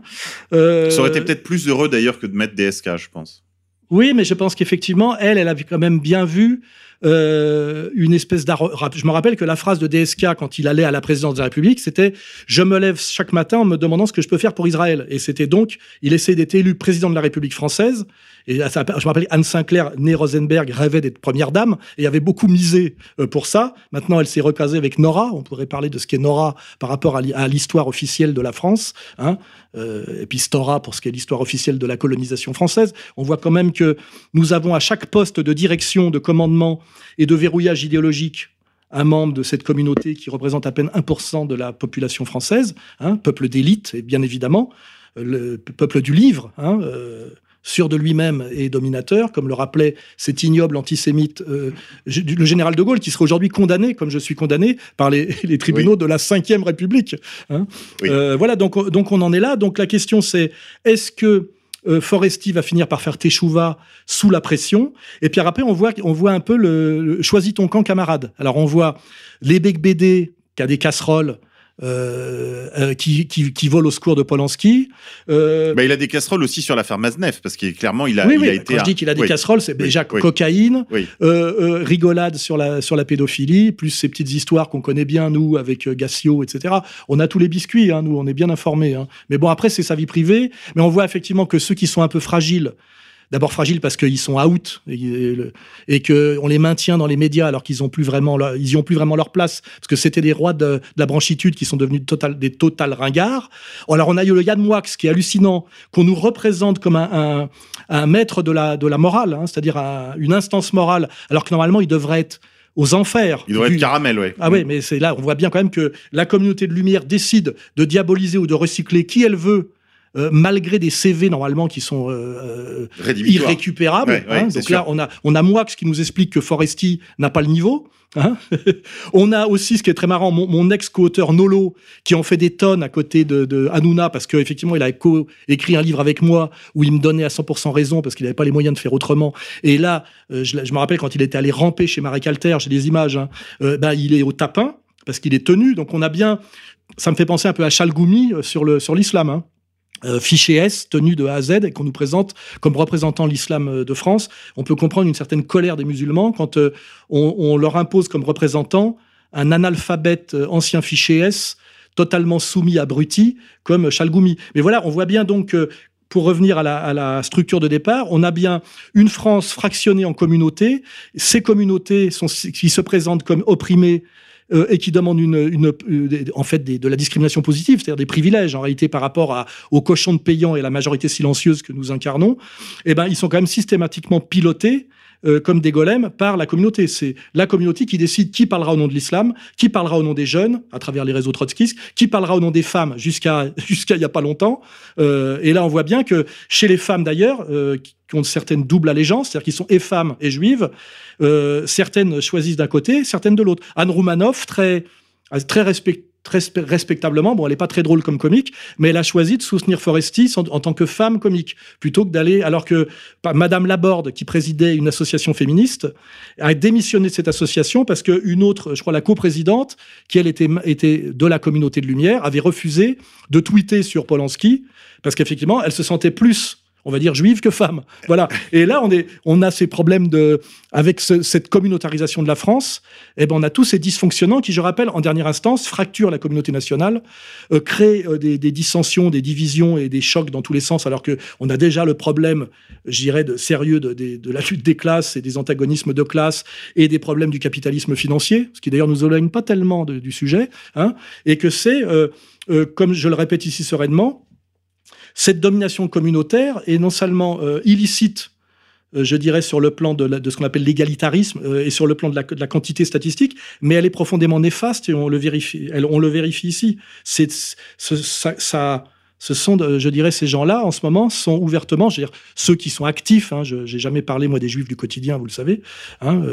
Euh, Ça aurait été peut-être plus heureux d'ailleurs que de mettre DSK, je pense. Oui, mais je pense qu'effectivement, elle, elle avait quand même bien vu euh, une espèce d'arro- Je me rappelle que la phrase de DSK quand il allait à la présidence de la République, c'était "Je me lève chaque matin en me demandant ce que je peux faire pour Israël." Et c'était donc, il essayait d'être élu président de la République française. Et je me rappelle Anne Sinclair, née Rosenberg, rêvait d'être première dame et avait beaucoup misé euh, pour ça. Maintenant, elle s'est recasée avec Nora. On pourrait parler de ce qu'est Nora par rapport à l'hi- à l'histoire officielle de la France. Hein. Euh, et puis Stora pour ce qui est l'histoire officielle de la colonisation française. On voit quand même que nous avons à chaque poste de direction, de commandement et de verrouillage idéologique un membre de cette communauté qui représente à peine 1% de la population française, hein, peuple d'élite, et bien évidemment, euh, le pe- peuple du livre, hein, sûr de lui-même et dominateur, comme le rappelait cet ignoble antisémite, euh, le général de Gaulle, qui serait aujourd'hui condamné, comme je suis condamné, par les, les tribunaux de la Ve République. hein. Oui. Euh, voilà, donc, donc on en est là. Donc la question c'est, est-ce que euh, Foresti va finir par faire teshuva sous la pression? Et puis après, on voit, on voit un peu le, le- choisis ton camp, camarade. Alors on voit les BD qui a des casseroles. Euh, euh, qui, qui, qui volent au secours de Polanski. Euh, Bah, il a des casseroles aussi sur l'affaire Maznev parce qu'il clairement il a, oui, il oui, a quand été. je dis qu'il a des oui. casseroles, c'est déjà cocaïne, euh, rigolade sur la, sur la pédophilie, plus ces petites histoires qu'on connaît bien, nous, avec Gassio, etc. On a tous les biscuits, hein, nous, on est bien informés. hein. Mais bon, après, c'est sa vie privée. Mais on voit effectivement que ceux qui sont un peu fragiles, d'abord fragiles parce qu'ils sont out et, et le- et que on les maintient dans les médias alors qu'ils ont plus vraiment leur- ils y ont plus vraiment leur place parce que c'était des rois de, de la branchitude qui sont devenus total, des total ringards. Alors on a eu le Yann Moix qui est hallucinant qu'on nous représente comme un, un, un maître de la de la morale, hein, c'est-à-dire un- une instance morale alors que normalement il devrait être aux enfers. Il devrait être caramel, ouais. ah oui, mais c'est là, on voit bien quand même que la communauté de lumière décide de diaboliser ou de recycler qui elle veut, euh, malgré des CV normalement qui sont euh, euh, irrécupérables. Ouais, ouais, hein. Donc sûr. là, on a, on a Moix qui nous explique que Foresti n'a pas le niveau. hein. on a aussi, ce qui est très marrant, mon, mon ex-co-auteur Nolo, qui en fait des tonnes à côté de, de Hanouna, parce qu'effectivement, il a co-écrit un livre avec moi où il me donnait à 100% raison, parce qu'il n'avait pas les moyens de faire autrement. Et là, euh, je, je me rappelle quand il était allé ramper chez Marie Calter, j'ai des images, hein, euh, bah, il est au tapin, parce qu'il est tenu. Donc on a bien, ça me fait penser un peu à Chalgoumi sur le sur l'islam. Hein. Euh, fiché S, tenu de A à Z, et qu'on nous présente comme représentant l'islam euh, de France, on peut comprendre une certaine colère des musulmans quand euh, on, leur impose comme représentant un analphabète euh, ancien fiché S, totalement soumis à Bruti, comme Chalgoumi. Mais voilà, on voit bien donc pour revenir à la, à la structure de départ, on a bien une France fractionnée en communautés. Ces communautés sont, qui se présentent comme opprimées euh, et qui demandent une, une, euh, en fait de la discrimination positive, c'est-à-dire des privilèges en réalité par rapport à, aux cochons de payants et la majorité silencieuse que nous incarnons, eh ben, ils sont quand même systématiquement pilotés euh, comme des golems par la communauté. C'est la communauté qui décide qui parlera au nom de l'islam, qui parlera au nom des jeunes à travers les réseaux trotskistes, qui parlera au nom des femmes jusqu'à jusqu'à il y a pas longtemps. Euh, et là, on voit bien que chez les femmes d'ailleurs, euh, qui ont certaines doubles allégeances, c'est-à-dire qui sont et femmes et juives, euh, certaines choisissent d'un côté, certaines de l'autre. Anne Roumanoff, très très respect- très spe- respectablement, bon, elle est pas très drôle comme comique, mais elle a choisi de soutenir Foresti en, tant que femme comique, plutôt que d'aller, alors que Madame Laborde, qui présidait une association féministe, a démissionné de cette association parce que une autre, je crois la coprésidente, qui elle était, était de la communauté de lumière, avait refusé de tweeter sur Polanski, parce qu'effectivement, elle se sentait plus on va dire juive que femme. Voilà. Et là, on, est, on a ces problèmes de, avec cette communautarisation de la France, eh ben, on a tous ces dysfonctionnants qui, je rappelle, en dernière instance, fracturent la communauté nationale, euh, créent euh, des, dissensions, des divisions et des chocs dans tous les sens, alors qu'on a déjà le problème, j'irais, de sérieux de, de, la lutte des classes et des antagonismes de classe et des problèmes du capitalisme financier, ce qui d'ailleurs nous éloigne pas tellement du sujet, hein, et que c'est, euh, comme je le répète ici sereinement, cette domination communautaire est non seulement euh, illicite, euh, je dirais, sur le plan de, ce qu'on appelle l'égalitarisme euh, et sur le plan de la, quantité statistique, mais elle est profondément néfaste et on le vérifie, on le vérifie ici. C'est, ça, ce sont, je dirais, ces gens-là, en ce moment, sont ouvertement, je veux dire, ceux qui sont actifs, hein, je n'ai jamais parlé, moi, des juifs du quotidien, vous le savez, hein,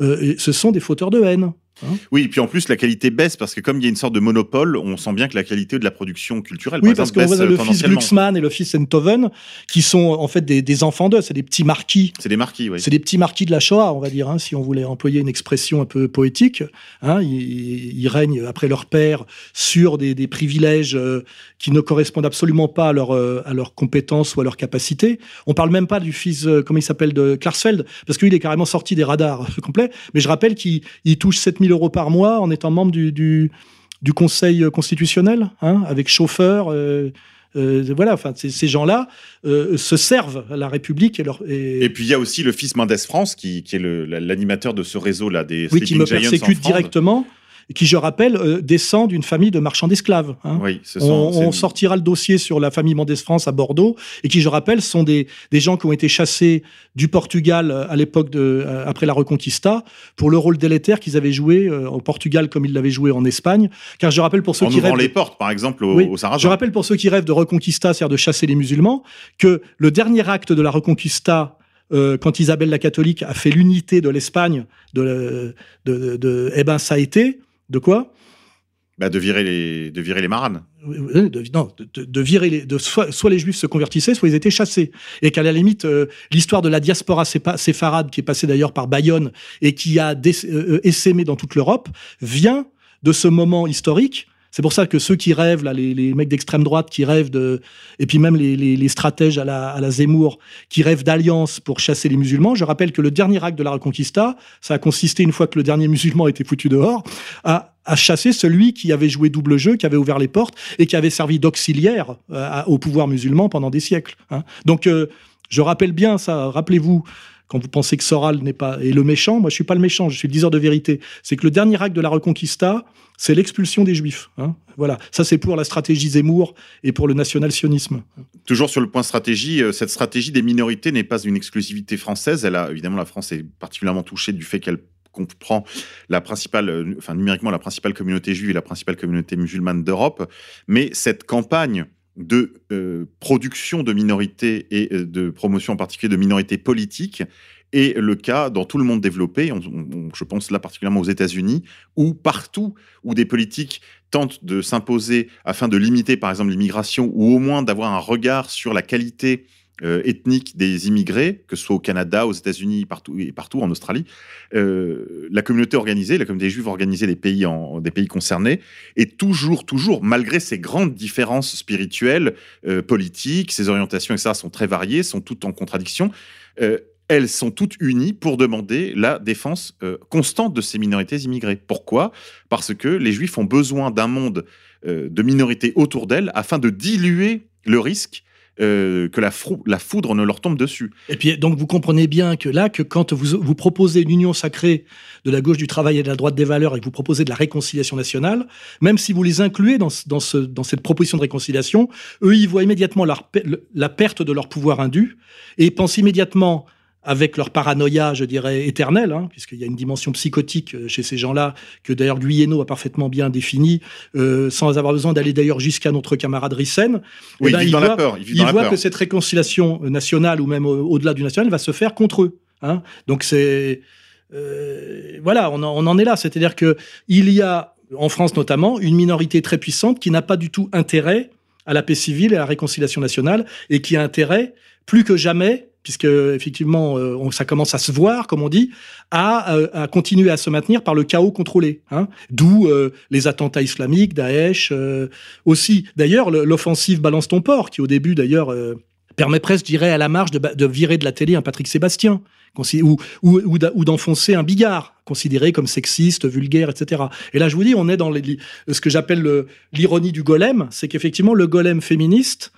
ce sont des fauteurs de haine. Hein oui, et puis en plus, la qualité baisse parce que comme il y a une sorte de monopole, on sent bien que la qualité de la production culturelle, oui, parce qu'on voit le fils Glucksmann et le fils Enthoven, qui sont en fait des, enfants d'eux, c'est des petits marquis. C'est des marquis, oui. C'est des petits marquis de la Shoah, on va dire, hein, si on voulait employer une expression un peu poétique. Hein, ils, règnent après leur père sur des, privilèges euh, qui ne correspondent absolument pas à, leur, euh, à leurs compétences ou à leurs capacités. On parle même pas du fils, euh, comment il s'appelle, de Klarsfeld, parce qu'il est carrément sorti des radars complets. Mais je rappelle qu'il touche 7000 euros par mois en étant membre du, du, Conseil constitutionnel, hein, avec chauffeur. Euh, euh, voilà, enfin, ces gens-là euh, se servent à la République. Et, leur, et... puis il y a aussi le fils Mendes France, qui, qui est l'animateur de ce réseau-là des oui, qui me persécute directement qui, je rappelle, euh, descend d'une famille de marchands d'esclaves. Hein. Oui, on, sortira le dossier sur la famille Mendès France à Bordeaux, et qui, je rappelle, sont des, des gens qui ont été chassés du Portugal euh, à l'époque de euh, après la Reconquista pour le rôle délétère qu'ils avaient joué au Portugal comme ils l'avaient joué en Espagne. Car je rappelle pour ceux en qui rêvent les portes, par exemple, au, au Je rappelle pour ceux qui rêvent de Reconquista, c'est-à-dire de chasser les musulmans, que le dernier acte de la Reconquista quand Isabelle la catholique a fait l'unité de l'Espagne, de, de, de, eh ben ça a été de quoi? Bah de virer les de virer les maranes. De, non, de, virer les, de soit, soit, les juifs se convertissaient, soit ils étaient chassés, et qu'à la limite euh, l'histoire de la diaspora séfarade qui est passée d'ailleurs par Bayonne et qui a euh, essaimé dans toute l'Europe vient de ce moment historique c'est pour ça que ceux qui rêvent, là, les, mecs d'extrême droite qui rêvent de, et puis même les, stratèges à la, Zemmour qui rêvent d'alliance pour chasser les musulmans, je rappelle que le dernier acte de la Reconquista, ça a consisté, une fois que le dernier musulman été foutu dehors, à, à chasser celui qui avait joué double jeu, qui avait ouvert les portes et qui avait servi d'auxiliaire euh, au pouvoir musulman pendant des siècles. Hein. Donc, euh, je rappelle bien ça, rappelez-vous, quand vous pensez que Soral n'est pas est le méchant, moi je suis pas le méchant, je suis le diseur de vérité. C'est que le dernier acte de la Reconquista, c'est l'expulsion des Juifs. Hein. Voilà, ça c'est pour la stratégie Zemmour et pour le national-sionisme. Toujours sur le point stratégie, euh, cette stratégie des minorités n'est pas une exclusivité française. Elle a évidemment la France est particulièrement touchée du fait qu'elle comprend la principale, euh, enfin numériquement la principale communauté juive et la principale communauté musulmane d'Europe. Mais cette campagne de euh, production de minorités et de promotion en particulier de minorités politiques. Et le cas dans tout le monde développé, je pense là particulièrement aux États-Unis, où partout où des politiques tentent de s'imposer afin de limiter par exemple l'immigration ou au moins d'avoir un regard sur la qualité euh, ethnique des immigrés, que ce soit au Canada, aux États-Unis partout, et partout en Australie, euh, la communauté organisée, la communauté juive organisée des pays, en, des pays concernés, est toujours, toujours, malgré ces grandes différences spirituelles, euh, politiques, ses orientations, etc., sont très variées, sont toutes en contradiction elles sont toutes unies pour demander la défense constante de ces minorités immigrées. Pourquoi? Parce que les Juifs ont besoin d'un monde de minorités autour d'elles afin de diluer le risque euh, que la, foudre ne leur tombe dessus. Et puis, donc, vous comprenez bien que là, que quand vous, vous proposez une union sacrée de la gauche du travail et de la droite des valeurs et que vous proposez de la réconciliation nationale, même si vous les incluez dans, dans, ce, dans cette proposition de réconciliation, eux, ils voient immédiatement la perte de leur pouvoir indu et pensent immédiatement avec leur paranoïa, je dirais, éternelle, hein, puisqu'il y a une dimension psychotique euh, chez ces gens-là, que d'ailleurs Guyeno a parfaitement bien défini, euh, sans avoir besoin d'aller d'ailleurs jusqu'à notre camarade Rissen. Oui, eh ben, il, dans la peur. Il, voit que cette réconciliation nationale, ou même au-delà du national, va se faire contre eux. Hein. Donc c'est... Euh, voilà, on en, on en, est là. C'est-à-dire que il y a, en France notamment, une minorité très puissante qui n'a pas du tout intérêt à la paix civile et à la réconciliation nationale, et qui a intérêt, plus que jamais, puisque effectivement euh, ça commence à se voir, comme on dit, euh, à, continuer à se maintenir par le chaos contrôlé. Hein. D'où euh, les attentats islamiques, Daesh, aussi. D'ailleurs, l'offensive Balance ton port, qui au début d'ailleurs permet presque, je dirais, à la marge de, virer de la télé un Patrick Sébastien, ou, ou, d'enfoncer un Bigard, considéré comme sexiste, vulgaire, etc. Et là, je vous dis, on est dans ce que j'appelle l'ironie du golem, c'est qu'effectivement, le golem féministe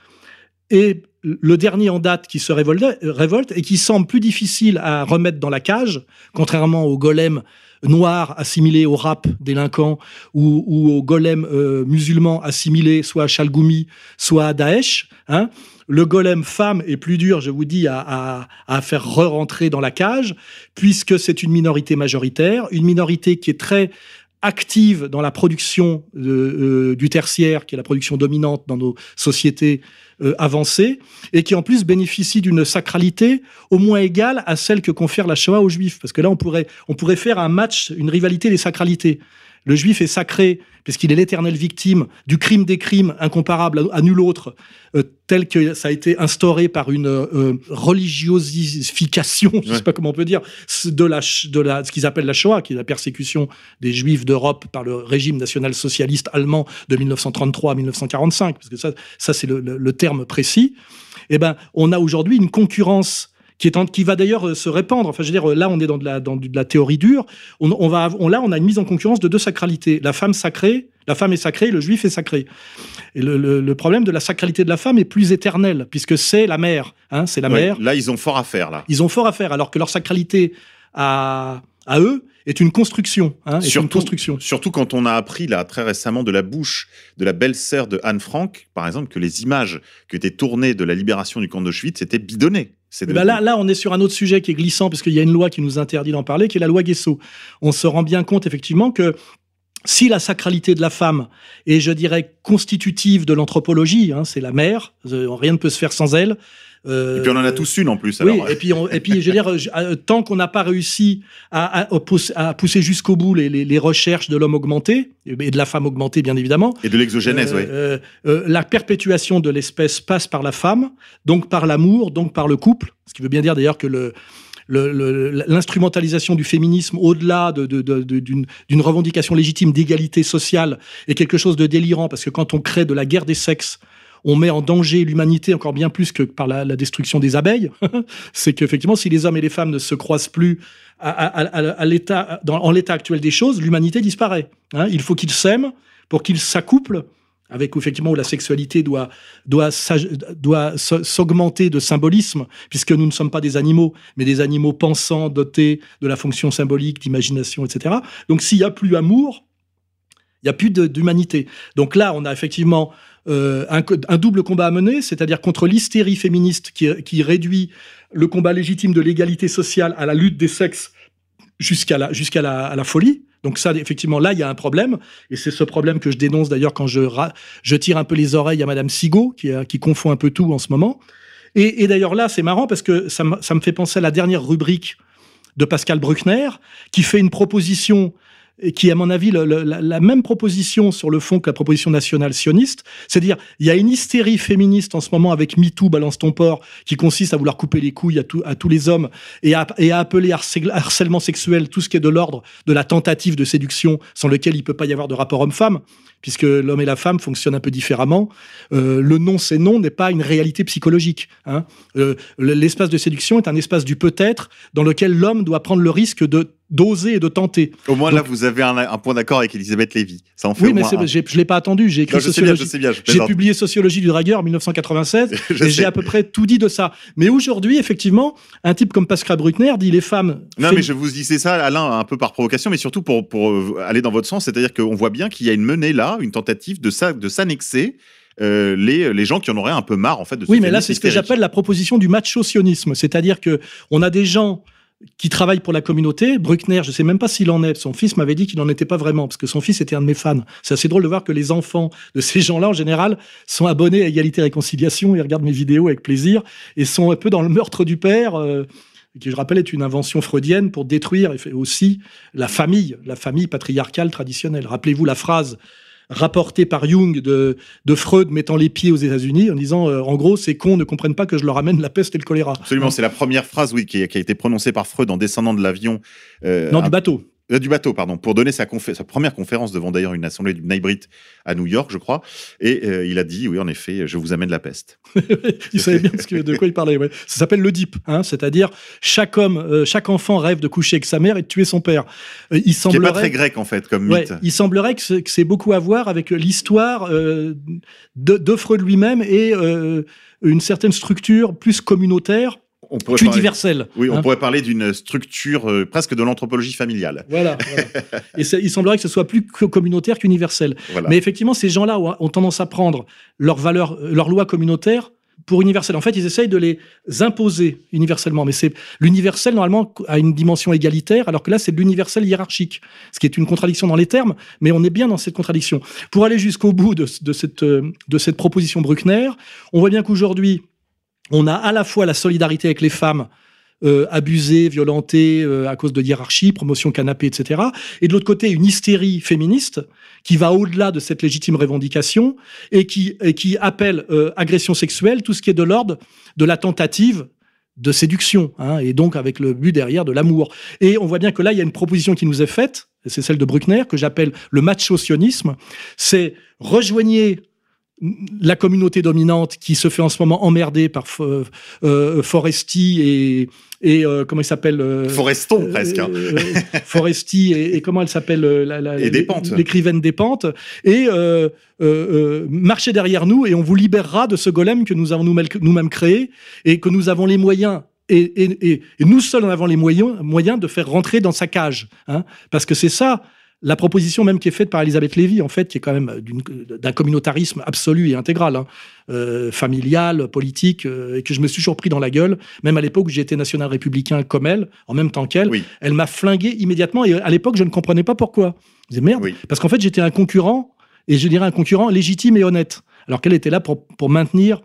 est le dernier en date qui se révolte, et qui semble plus difficile à remettre dans la cage, contrairement au golem noir assimilé au rap délinquant ou, ou au golem euh, musulman assimilé soit à Chalgoumi, soit à Daesh. Hein. Le golem femme est plus dur, je vous dis, à, à, faire re-rentrer dans la cage, puisque c'est une minorité majoritaire, une minorité qui est très active dans la production euh, du tertiaire, qui est la production dominante dans nos sociétés euh, avancées, et qui en plus bénéficie d'une sacralité au moins égale à celle que confère la Shoah aux Juifs. Parce que là, on pourrait, on pourrait faire un match, une rivalité des sacralités. Le juif est sacré puisqu'il est l'éternelle victime du crime des crimes incomparable à, nul autre, euh, tel que ça a été instauré par une euh, religiosification, je ne sais pas comment on peut dire, de la, de la, ce qu'ils appellent la Shoah, qui est la persécution des juifs d'Europe par le régime national-socialiste allemand de 1933 à 1945, parce que ça, ça c'est le, le, terme précis. Eh ben, on a aujourd'hui une concurrence qui, est qui va d'ailleurs euh, se répandre. Enfin, je veux dire, là, on est dans de la, dans de la théorie dure. On, on va, on, là, on a une mise en concurrence de deux sacralités. La femme sacrée, la femme est sacrée, le juif est sacré. Et le, le, problème de la sacralité de la femme est plus éternel, puisque c'est la mère. Hein, c'est la mère. Là, ils ont fort à faire, là. Ils ont fort à faire, alors que leur sacralité à, à eux est une construction. Hein, surtout, une construction. surtout quand on a appris là très récemment de la bouche de la belle-sœur de Anne Frank, par exemple, que les images qui étaient tournées de la libération du camp d'Auschwitz étaient bidonnées. Eh ben là, là, on est sur un autre sujet qui est glissant, parce qu'il y a une loi qui nous interdit d'en parler, qui est la loi Guesso. On se rend bien compte, effectivement, que si la sacralité de la femme est, je dirais, constitutive de l'anthropologie, hein, c'est la mère, euh, rien ne peut se faire sans elle, euh, et puis on en a tous une en plus. Oui, et puis, et puis je veux dire, euh, tant qu'on n'a pas réussi à, à, pousser jusqu'au bout les, les, recherches de l'homme augmenté, et de la femme augmentée bien évidemment. Et de l'exogénèse, oui. Euh, la perpétuation de l'espèce passe par la femme, donc par l'amour, donc par le couple, ce qui veut bien dire d'ailleurs que le, l'instrumentalisation du féminisme au-delà d'une de, revendication légitime d'égalité sociale est quelque chose de délirant parce que quand on crée de la guerre des sexes on met en danger l'humanité encore bien plus que par la, destruction des abeilles, c'est qu'effectivement, si les hommes et les femmes ne se croisent plus à, l'état, en l'état actuel des choses, l'humanité disparaît. Hein. il faut qu'ils s'aiment pour qu'ils s'accouplent avec effectivement où la sexualité doit doit doit s'augmenter de symbolisme puisque nous ne sommes pas des animaux mais des animaux pensants dotés de la fonction symbolique d'imagination etc donc s'il y a plus amour il y a plus d'humanité donc là on a effectivement euh, un, double combat à mener, c'est-à-dire contre l'hystérie féministe qui, réduit le combat légitime de l'égalité sociale à la lutte des sexes jusqu'à la, jusqu'à la, folie. Donc ça, effectivement, là, il y a un problème, et c'est ce problème que je dénonce d'ailleurs quand je, je tire un peu les oreilles à Madame Sigaud, qui, qui confond un peu tout en ce moment. Et, d'ailleurs là, c'est marrant parce que ça, ça me fait penser à la dernière rubrique de Pascal Bruckner, qui fait une proposition et qui, à mon avis, la, même proposition sur le fond que la proposition nationale sioniste. C'est-à-dire, il y a une hystérie féministe en ce moment avec MeToo, balance ton port, qui consiste à vouloir couper les couilles à, tous les hommes et à, et à appeler harcèlement sexuel tout ce qui est de l'ordre de la tentative de séduction sans lequel il peut pas y avoir de rapport homme-femme puisque l'homme et la femme fonctionnent un peu différemment. Euh, le non, c'est non n'est pas une réalité psychologique. Hein. Euh, l'espace de séduction est un espace du peut-être dans lequel l'homme doit prendre le risque de d'oser et de tenter. Au moins là, vous avez un, point d'accord avec Elisabeth Lévy. Ça en fait oui, mais je ne l'ai pas attendu. J'ai écrit sociologie. J'ai publié Sociologie du dragueur en 1996 et j'ai à peu près tout dit de ça. Mais aujourd'hui, effectivement, un type comme Pascal Bruckner dit les femmes. Non, mais je vous disais ça, Alain, un peu par provocation, mais surtout pour, pour euh, aller dans votre sens. C'est-à-dire qu'on voit bien qu'il y a une menée là, une tentative de, de s'annexer euh, les, les gens qui en auraient un peu marre en fait de ce Oui, mais là c'est ce que j'appelle la proposition du macho-sionisme, c'est-à-dire que on a des gens qui travaille pour la communauté. Bruckner, je sais même pas s'il en est. Son fils m'avait dit qu'il n'en était pas vraiment, parce que son fils était un de mes fans. C'est assez drôle de voir que les enfants de ces gens-là, en général, sont abonnés à Égalité et Réconciliation et regardent mes vidéos avec plaisir et sont un peu dans le meurtre du père. Euh, qui, je rappelle, est une invention freudienne pour détruire aussi la famille, la famille patriarcale traditionnelle. Rappelez-vous la phrase rapporté par Jung de, de Freud mettant les pieds aux États-Unis en disant euh, en gros ces cons ne comprennent pas que je leur amène la peste et le choléra. Absolument, c'est la première phrase oui qui a, été prononcée par Freud en descendant de l'avion. Euh, non, du bateau. Euh, du bateau, pardon, pour donner sa, confé- sa première conférence devant d'ailleurs une assemblée du Nybrit à New York, je crois. Et euh, il a dit, oui, en effet, je vous amène la peste. il savait bien ce que- de quoi il parlait. ouais. Ça s'appelle le DIP, hein, c'est-à-dire chaque homme, euh, chaque enfant rêve de coucher avec sa mère et de tuer son père. Euh, il qui n'est pas très semblerait. grec, en fait, comme Ouais, mythe. il semblerait que c'est- beaucoup à voir avec l'histoire euh, de, de Freud lui-même et euh, une certaine structure plus communautaire On pourrait parler-. Oui, on hein. pourrait parler d'une structure euh, presque de l'anthropologie familiale. Voilà. voilà. et il semblerait que ce soit plus co- communautaire qu'universel. Voilà. Mais effectivement, ces gens-là ont, tendance à prendre leurs valeurs, euh, leurs lois communautaires pour universelles. En fait, ils essayent de les imposer universellement. Mais c'est l'universel, normalement, a une dimension égalitaire, alors que là, c'est l'universel hiérarchique. Ce qui est une contradiction dans les termes, mais on est bien dans cette contradiction. Pour aller jusqu'au bout de, de cette, euh, de cette proposition Bruckner, on voit bien qu'aujourd'hui, on a à la fois la solidarité avec les femmes euh, abusées, violentées euh, à cause de hiérarchie, promotion canapé, etc. Et de l'autre côté, une hystérie féministe qui va au-delà de cette légitime revendication et qui, et qui appelle euh, agression sexuelle tout ce qui est de l'ordre de la tentative de séduction, hein, et donc avec le but derrière de l'amour. Et on voit bien que là, il y a une proposition qui nous est faite, c'est celle de Bruckner, que j'appelle le macho-sionisme, c'est rejoignez la communauté dominante qui se fait en ce moment emmerder par euh, euh, Foresti et, et euh, comment il s'appelle euh, Foreston, presque. hein. Foresti et, et comment elle s'appelle l'écrivaine des pentes et marchez derrière nous et on vous libérera de ce golem que nous avons nous-mêmes nous-mêmes créé et que nous avons les moyens et, et- et- et nous seuls en avons les moyens, moyens de faire rentrer dans sa cage. hein. parce que c'est ça la proposition même qui est faite par Elisabeth Lévy, en fait, qui est quand même d'une- d'un communautarisme absolu et intégral, hein, euh, familial, politique, euh, et que je me suis toujours pris dans la gueule, même à l'époque où j'étais national républicain comme elle, en même temps qu'elle, Oui. elle m'a flingué immédiatement, et à l'époque, je ne comprenais pas pourquoi. Je disais, merde, Oui. parce qu'en fait, j'étais un concurrent, et je dirais un concurrent légitime et honnête, alors qu'elle était là pour, pour maintenir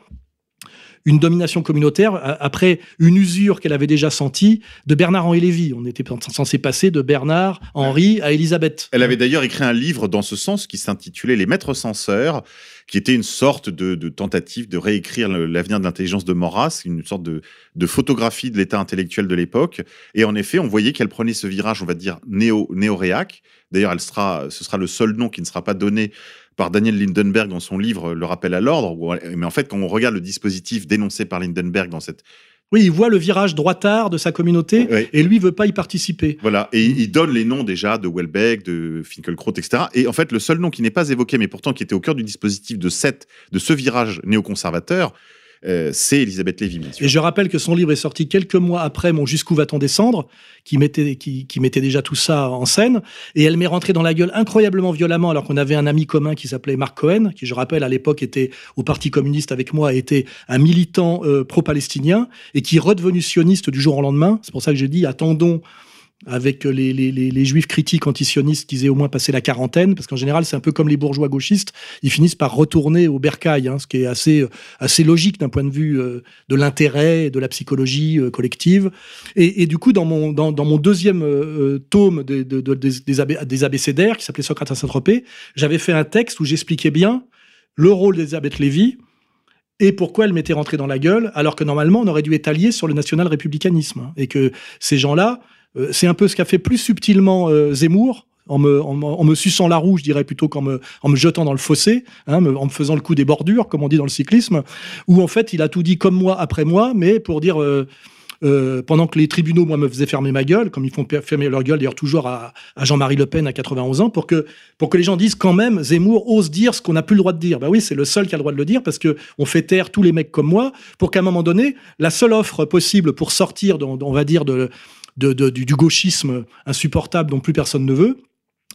une domination communautaire a- après une usure qu'elle avait déjà sentie de Bernard-Henri Lévy. On était censé passer de Bernard, Henri à Élisabeth. Elle avait d'ailleurs écrit un livre dans ce sens qui s'intitulait Les Maîtres censeurs, qui était une sorte de, tentative de réécrire l'avenir de l'intelligence de Maurras, une sorte de, photographie de l'état intellectuel de l'époque. Et en effet, on voyait qu'elle prenait ce virage, on va dire, néo, néo-réac. D'ailleurs, sera, ce sera le seul nom qui ne sera pas donné par Daniel Lindenberg dans son livre Le rappel à l'ordre. Mais en fait, quand on regarde le dispositif dénoncé par Lindenberg dans cette... Oui, il voit le virage droitard de sa communauté et lui veut pas y participer. Voilà, et il donne les noms déjà de Welbeck, de Finkelkraut, etc. Et en fait, le seul nom qui n'est pas évoqué, mais pourtant qui était au cœur du dispositif de, cette, de ce virage néoconservateur, euh, c'est Elisabeth Lévy, bien sûr. Et je rappelle que son livre est sorti quelques mois après mon Jusqu'où va-t-on descendre, qui mettait, qui, qui mettait déjà tout ça en scène. Et elle m'est rentrée dans la gueule incroyablement violemment, alors qu'on avait un ami commun qui s'appelait Marc Cohen, qui, je rappelle, à l'époque était au Parti communiste avec moi, était un militant euh, pro-palestinien, et qui est redevenu sioniste du jour au lendemain. C'est pour ça que j'ai dit, attendons avec les, juifs critiques antisionistes qu'ils aient au moins passé la quarantaine, parce qu'en général, c'est un peu comme les bourgeois gauchistes, ils finissent par retourner au bercail, hein, ce qui est assez, assez logique d'un point de vue euh, de l'intérêt et de la psychologie euh, collective. Et, du coup, dans mon, deuxième euh, tome de, de, de, des, des, AB, des abécédaires, qui s'appelait Socrate à Saint-Tropez, j'avais fait un texte où j'expliquais bien le rôle d'Elisabeth Lévy et pourquoi elle m'était rentrée dans la gueule, alors que normalement, on aurait dû allié sur le national-républicanisme. hein, et que ces gens-là, euh, c'est un peu ce qu'a fait plus subtilement euh, Zemmour, en me, suçant la roue, je dirais plutôt qu'en me, jetant dans le fossé, hein, en me faisant le coup des bordures, comme on dit dans le cyclisme, où en fait il a tout dit comme moi après moi, mais pour dire euh, euh, pendant que les tribunaux moi me faisaient fermer ma gueule, comme ils font fermer leur gueule d'ailleurs toujours à, Jean-Marie Le Pen à 91 ans, pour que pour que les gens disent quand même Zemmour ose dire ce qu'on n'a plus le droit de dire. Bah oui, c'est le seul qui a le droit de le dire parce que on fait taire tous les mecs comme moi, pour qu'à un moment donné, la seule offre possible pour sortir, on va dire de du, gauchisme insupportable dont plus personne ne veut,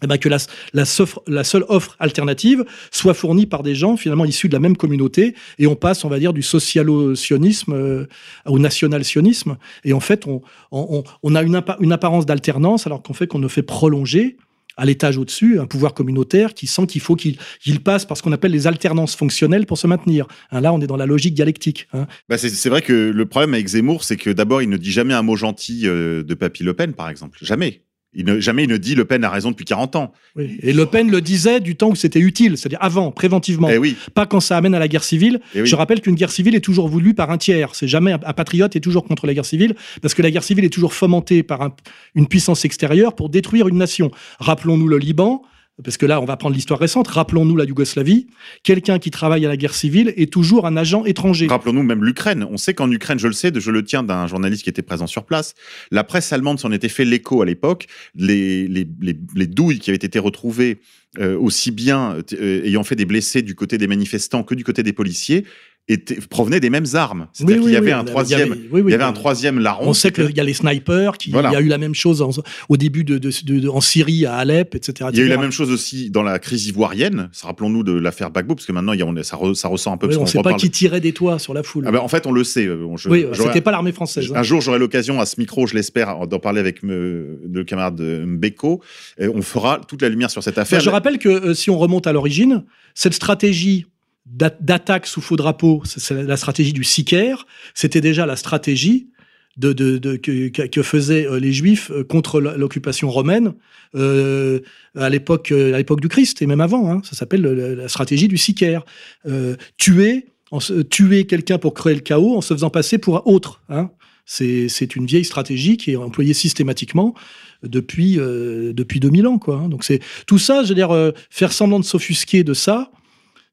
eh ben que la, seule offre alternative soit fournie par des gens finalement issus de la même communauté et on passe, on va dire, du socialo-sionisme euh, au national-sionisme. Et en fait, on, a une, une apparence d'alternance alors qu'en fait, qu'on ne fait prolonger à l'étage au-dessus, un pouvoir communautaire qui sent qu'il faut qu'il qu passe par ce qu'on appelle les alternances fonctionnelles pour se maintenir. Hein, là, on est dans la logique dialectique. Hein. Bah c'est vrai que le problème avec Zemmour, c'est que d'abord, il ne dit jamais un mot gentil euh, de Papy Le Pen, par exemple. Jamais. Il ne, jamais il ne dit Le Pen a raison depuis 40 ans. Oui. Et Le Pen le disait du temps où c'était utile, c'est-à-dire avant, préventivement. Eh oui. Pas quand ça amène à la guerre civile. Eh oui. Je rappelle qu'une guerre civile est toujours voulue par un tiers. C'est jamais un, un patriote est toujours contre la guerre civile parce que la guerre civile est toujours fomentée par un- une puissance extérieure pour détruire une nation. Rappelons-nous le Liban. Parce que là, on va prendre l'histoire récente. Rappelons-nous la Yougoslavie. Quelqu'un qui travaille à la guerre civile est toujours un agent étranger. Rappelons-nous même l'Ukraine. On sait qu'en Ukraine, je le sais, je le tiens d'un journaliste qui était présent sur place. La presse allemande s'en était fait l'écho à l'époque. Les, les, les, les douilles qui avaient été retrouvées, euh, aussi bien euh, ayant fait des blessés du côté des manifestants que du côté des policiers, étaient, provenaient des mêmes armes. C'est-à-dire Oui, qu'il y oui, avait oui, un troisième, il y avait- il y un troisième larron. On sait qu'il y a les snipers, qu'il Voilà. y a eu la même chose en- au début de, de- de- de- en Syrie, à Alep, etc. Il y a eu la même chose aussi dans la crise ivoirienne. Rappelons-nous de l'affaire Gbagbo, parce que maintenant, il on ça, re- ça ressort un peu. On ne sait pas qui tirait des toits sur la foule. Ah ben, en fait, on le sait. euh, on- je- oui, c'était pas l'armée française. hein. Un jour, j'aurai l'occasion à ce micro, je l'espère, d'en parler avec me- le camarade Mbeko. Et on fera toute la lumière sur cette affaire. Je rappelle que euh, si on remonte à l'origine, cette stratégie d'attaque sous faux drapeau, c'est- la stratégie du sicaire, c'était déjà la stratégie de, de- de- que, que- faisaient euh, les Juifs euh, contre l'occupation romaine euh, à l'époque euh, à l'époque du Christ et même avant. hein. ça s'appelle le- la stratégie du sicaire. Tuer, tuer quelqu'un pour créer le chaos en se faisant passer pour autre. hein. C'est une vieille stratégie qui est employée systématiquement depuis, euh, depuis 2000 ans. Quoi, hein. Donc c'est tout ça, je veux dire, faire semblant de s'offusquer de ça,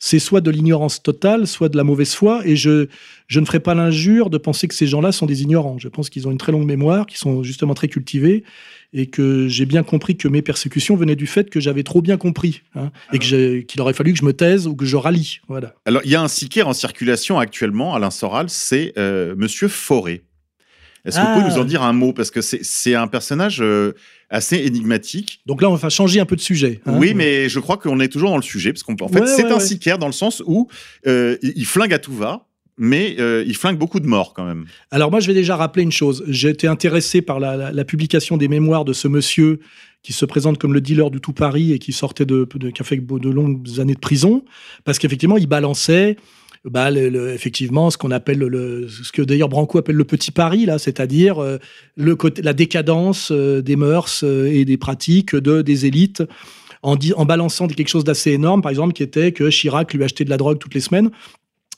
c'est soit de l'ignorance totale, soit de la mauvaise foi. Et je, je ne ferai pas l'injure de penser que ces gens-là sont des ignorants. Je pense qu'ils ont une très longue mémoire, qu'ils sont justement très cultivés, et que j'ai bien compris que mes persécutions venaient du fait que j'avais trop bien compris, hein, et qu'il aurait fallu que je me taise ou que je rallie. Voilà. Alors, il y a un sicaire en circulation actuellement, Alain Soral, c'est euh, Monsieur Forêt. Est-ce que vous Ah. pouvez nous en dire un mot? Parce que c'est un personnage euh, assez énigmatique. Donc là, on va changer un peu de sujet. hein. oui, mais je crois qu'on est toujours dans le sujet, parce qu'en en fait, Ouais, c'est ouais, un ouais. sicaire dans le sens où euh, il il flingue à tout va, mais euh, il flingue beaucoup de morts quand même. Alors moi, je vais déjà rappeler une chose. J'ai été intéressé par la, la- la publication des mémoires de ce monsieur qui se présente comme le dealer du tout Paris et qui sortait de, de qui a fait de longues années de prison, parce qu'effectivement, il balançait. Bah, effectivement, ce qu'on appelle le, ce que d'ailleurs Branco appelle le petit Paris là, c'est-à-dire euh, la décadence euh, des mœurs euh, et des pratiques de des élites, en, en balançant quelque chose d'assez énorme, par exemple, qui était que Chirac lui achetait de la drogue toutes les semaines,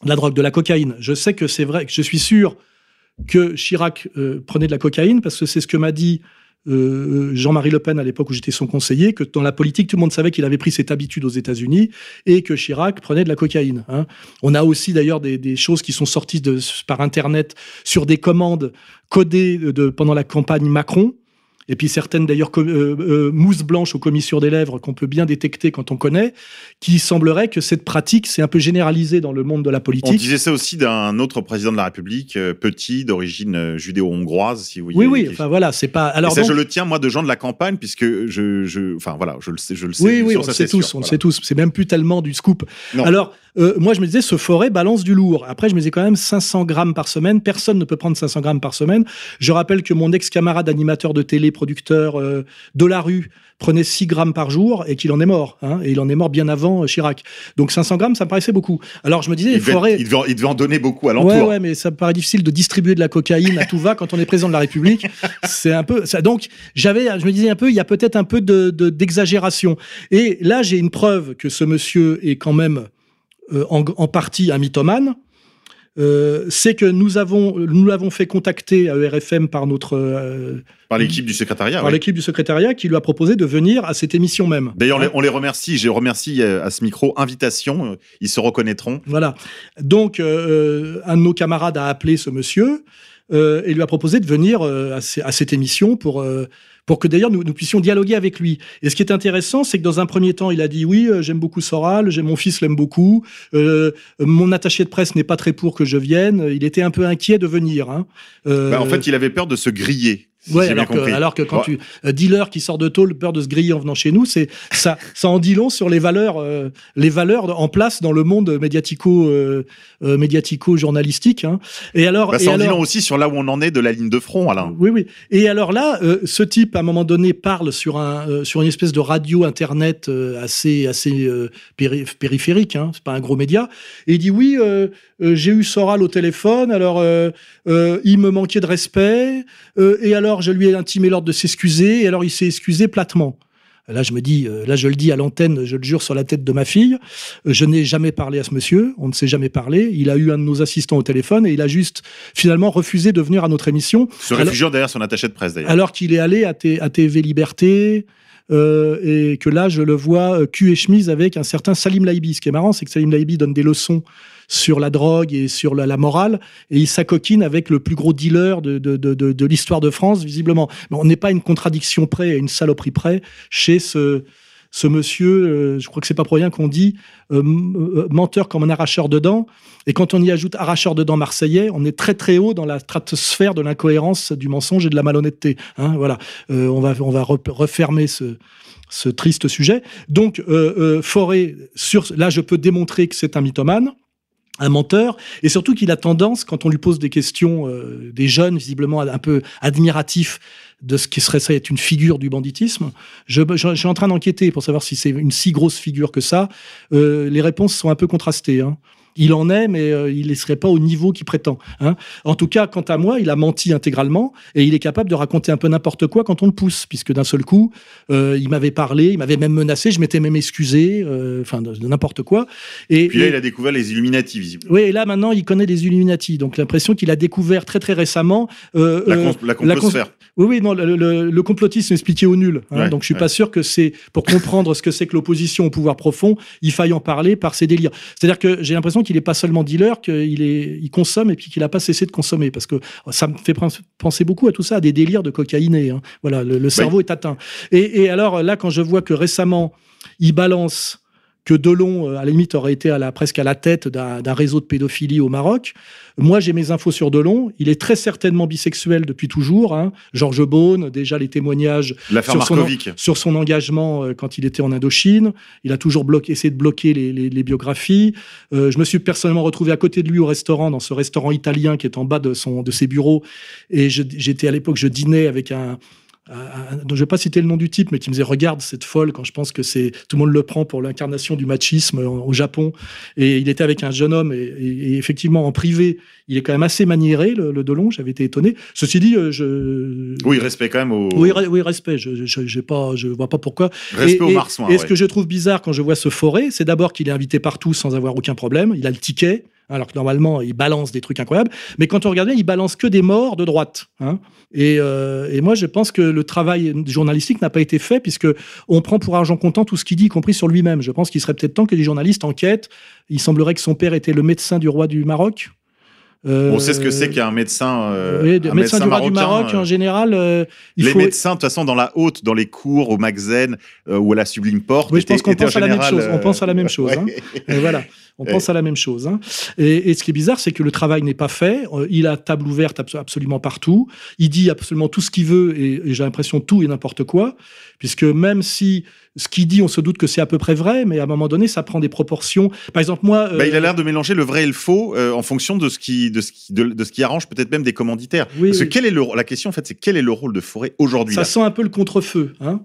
de la drogue, de la cocaïne. Je sais que c'est vrai, je suis sûr que Chirac prenait de la cocaïne, parce que c'est ce que m'a dit euh, Jean-Marie Le Pen à l'époque où j'étais son conseiller, que dans la politique, tout le monde savait qu'il avait pris cette habitude aux États-Unis et que Chirac prenait de la cocaïne. hein. On a aussi d'ailleurs des, des choses qui sont sorties de, par Internet sur des commandes codées de, pendant la campagne Macron. Et puis certaines d'ailleurs euh, euh, mousses blanches aux commissures des lèvres qu'on peut bien détecter quand on connaît, qui semblerait que cette pratique s'est un peu généralisée dans le monde de la On politique. disait ça aussi d'un autre président de la République, euh, petit, d'origine euh, judéo-hongroise, si vous Oui, voyez. oui, enfin voilà, c'est pas. Et Alors ça, donc- je le tiens, moi, de gens de la campagne, puisque je, je, enfin, voilà, je le sais, je le sais. Oui, oui, on ça, le sait tous, sûr, on le sait tous. C'est même plus tellement du scoop. Non. Alors, euh, moi, je me disais, ce forêt balance du lourd. Après, je me disais quand même 500 grammes par semaine. Personne ne peut prendre 500 grammes par semaine. Je rappelle que mon ex-camarade animateur de télé, producteur euh, de la rue, prenait 6 grammes par jour et qu'il en est mort. hein, et il en est mort bien avant euh, Chirac. Donc 500 grammes, ça me paraissait beaucoup. Alors, je me disais, Il devait, forêt. il, devait, il devait en donner beaucoup à l'entour. Ouais, ouais, mais ça me paraît difficile de distribuer de la cocaïne à tout va quand on est président de la République. C'est un peu ça. Donc, j'avais, je me disais un peu, il y a peut-être un peu de, de- d'exagération. Et là, j'ai une preuve que ce monsieur est quand même euh, en, en partie un mythomane. Euh, c'est que nous avons, nous l'avons fait contacter à ERFM par notre, euh, Par l'équipe du secrétariat. par oui. l'équipe du secrétariat qui lui a proposé de venir à cette émission même. D'ailleurs, on les- on les remercie. Je remercie euh, à ce micro invitation. Ils se reconnaîtront. Voilà. Donc, euh, un de nos camarades a appelé ce monsieur et lui a proposé de venir à, ce- à cette émission pour, pour que d'ailleurs nous, puissions dialoguer avec lui. Et ce qui est intéressant, c'est que dans un premier temps, il a dit oui, euh, j'aime beaucoup Soral, mon fils l'aime beaucoup, euh, mon attaché de presse n'est pas très pour que je vienne. Il était un peu inquiet de venir. hein. Euh, Bah, en fait, il avait peur de se griller. Si Ouais, j'ai bien alors que, compris. alors que quand Ouais. tu euh, dealer qui sort de tôle, peur de se griller en venant chez nous, c'est ça, ça en dit long sur les valeurs, euh, les valeurs en place dans le monde médiatico, euh, euh, médiatico journalistique. Hein. Et alors, Bah, et ça en dit long aussi sur là où on en est de la ligne de front, Alain. oui, oui. Et alors là, ce type, à un moment donné, parle sur, un, sur une espèce de radio internet assez, assez péri- périphérique, hein, c'est pas un gros média, et il dit oui, j'ai eu Soral au téléphone, alors il me manquait de respect, et alors alors je lui ai intimé l'ordre de s'excuser, et alors il s'est excusé platement. Là, je me dis, euh, là, je le dis à l'antenne, je le jure sur la tête de ma fille, euh, je n'ai jamais parlé à ce monsieur, on ne s'est jamais parlé. Il a eu un de nos assistants au téléphone et il a juste finalement refusé de venir à notre émission. Se réfugiant derrière son attaché de presse d'ailleurs. Alors qu'il est allé à TV Liberté. Euh, et que là, je le vois euh, cul et chemise avec un certain Salim Laibi. Ce qui est marrant, c'est que Salim Laibi donne des leçons sur la drogue et sur la, morale, et il s'acoquine avec le plus gros dealer de, l'histoire de France, visiblement. Mais on n'est pas une contradiction près, une saloperie près, chez ce, ce monsieur, euh, je crois que c'est pas pour rien qu'on dit euh, euh, menteur comme un arracheur de dents. Et quand on y ajoute arracheur de dents marseillais, on est très très haut dans la stratosphère de l'incohérence, du mensonge et de la malhonnêteté. Hein, voilà, on va on va re- refermer ce ce triste sujet. Donc Forêt, sur là, je peux démontrer que c'est un mythomane un menteur, et surtout qu'il a tendance, quand on lui pose des questions, euh, des jeunes visiblement un peu admiratifs de ce qui serait ça être une figure du banditisme, je, je- je suis en train d'enquêter pour savoir si c'est une si grosse figure que ça. Euh, les réponses sont un peu contrastées. hein. Il en est, mais euh, il ne serait pas au niveau qu'il prétend. hein. En tout cas, quant à moi, il a menti intégralement et il est capable de raconter un peu n'importe quoi quand on le pousse, puisque d'un seul coup, euh, il m'avait parlé, il m'avait même menacé, je m'étais même excusé, euh, enfin de, de n'importe quoi. Et, Puis là, et- il a découvert les Illuminati, visiblement. oui, et là maintenant, il connaît les Illuminati. Donc l'impression qu'il a découvert très très récemment. La, la oui, oui, non, le, le- le complotisme expliqué au nul. hein. Ouais, donc je suis ouais. pas sûr que c'est pour comprendre ce que c'est que l'opposition au pouvoir profond, il faille en parler par ses délires. C'est-à-dire que j'ai l'impression qu'il est pas seulement dealer, qu'il est, il consomme et puis qu'il a pas cessé de consommer parce que ça me fait penser beaucoup à tout ça, à des délires de cocaïné. hein. Voilà, le, le cerveau est atteint. Et, et alors là, quand je vois que récemment il balance que Delon, euh, à la limite, aurait été à la, presque à la tête d'un réseau de pédophilie au Maroc. Moi, j'ai mes infos sur Delon. Il est très certainement bisexuel depuis toujours. Hein. Georges Beaune, déjà les témoignages sur son, sur son engagement euh, quand il était en Indochine. Il a toujours bloqué, essayé de bloquer les, les- les biographies. Euh, je me suis personnellement retrouvé à côté de lui au restaurant, dans ce restaurant italien qui est en bas de, son, de ses bureaux. Et j'étais à l'époque, je dînais avec un, un- dont je vais pas citer le nom du type, mais qui me disait regarde cette folle quand je pense que c'est tout le monde le prend pour l'incarnation du machisme au, au Japon. Et il était avec un jeune homme et, et- et effectivement en privé, il est quand même assez maniéré le, le Delon. J'avais été étonné. Ceci dit, euh, je Oui, respect quand même au, oui, re- oui, respect. Je, je, pas, je vois pas pourquoi. respect et, au et- marsouin. Et ce que je trouve bizarre quand je vois ce forêt, c'est d'abord qu'il est invité partout sans avoir aucun problème. Il a le ticket, alors que normalement il balance des trucs incroyables. Mais quand on regarde bien, il balance que des morts de droite. hein. Et, euh, et moi, je pense que le travail journalistique n'a pas été fait puisque on prend pour argent comptant tout ce qu'il dit, y compris sur lui-même. Je pense qu'il serait peut-être temps que les journalistes enquêtent. Il semblerait que son père était le médecin du roi du Maroc. Euh, On sait ce que c'est qu'un médecin. euh, oui, de- un médecin, du roi du marocain, Maroc, euh, en général, il les faut. médecins, de toute façon, dans la haute, dans les cours, au Magzen ou à la Sublime Porte. Oui, je pense qu'on pense à la même chose. On pense à la même chose, hein. Voilà, on pense à la même chose. hein. Et, et ce qui est bizarre, c'est que le travail n'est pas fait. Euh, Il a table ouverte abso- absolument partout. Il dit absolument tout ce qu'il veut et, et j'ai l'impression tout et n'importe quoi. Puisque même si ce qu'il dit, on se doute que c'est à peu près vrai, mais à un moment donné, ça prend des proportions. Par exemple, moi. Bah, euh, il a l'air de mélanger le vrai et le faux euh, en fonction de ce qui, de ce qui, de, de ce qui arrange peut-être même des commanditaires. Oui, Parce que quel est le, la question en fait, c'est quel est le rôle de Forêt aujourd'hui Ça sent un peu le contre-feu. Hein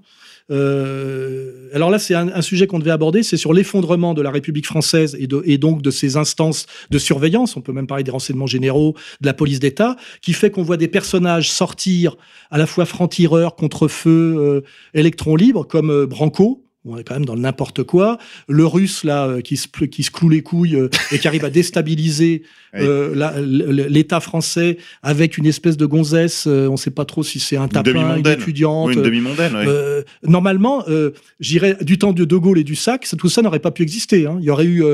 Euh, alors là, c'est un, sujet qu'on devait aborder, c'est sur l'effondrement de la République française et, donc de ses instances de surveillance. On peut même parler des renseignements généraux, de la police d'État, qui fait qu'on voit des personnages sortir à la fois francs-tireurs, contre-feu, euh, électrons libres, comme euh, Branco. On est quand même dans le n'importe quoi. Le russe, là, euh, qui se, qui se cloue les couilles euh, et qui arrive à déstabiliser Oui. euh, l'État français avec une espèce de gonzesse. on ne sait pas trop si c'est un tapin, une étudiante. Oui, une demi-mondaine. Euh, normalement, j'irais du temps de De Gaulle et du Sac, tout ça n'aurait pas pu exister. hein. Il y aurait eu,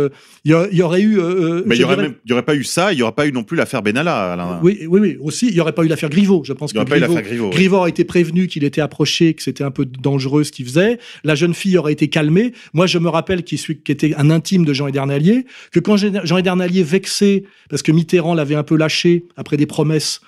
il y aurait eu. Mais il je y aurait, aurait pas eu ça, il y aurait pas eu non plus l'affaire Benalla. Alain. Oui, oui, oui, aussi. Il n'y aurait pas eu l'affaire Griveaux. Je pense il y aurait que pas eu Griveaux, l'affaire Griveaux. Griveaux a été prévenu qu'il était approché, que c'était un peu dangereux ce qu'il faisait. La jeune fille aurait été calmée. Moi, je me rappelle qu'il était un intime de Jean Edernalier, que quand Jean Edernalier, vexé, parce que Mitterrand l'avait un peu lâché après des promesses,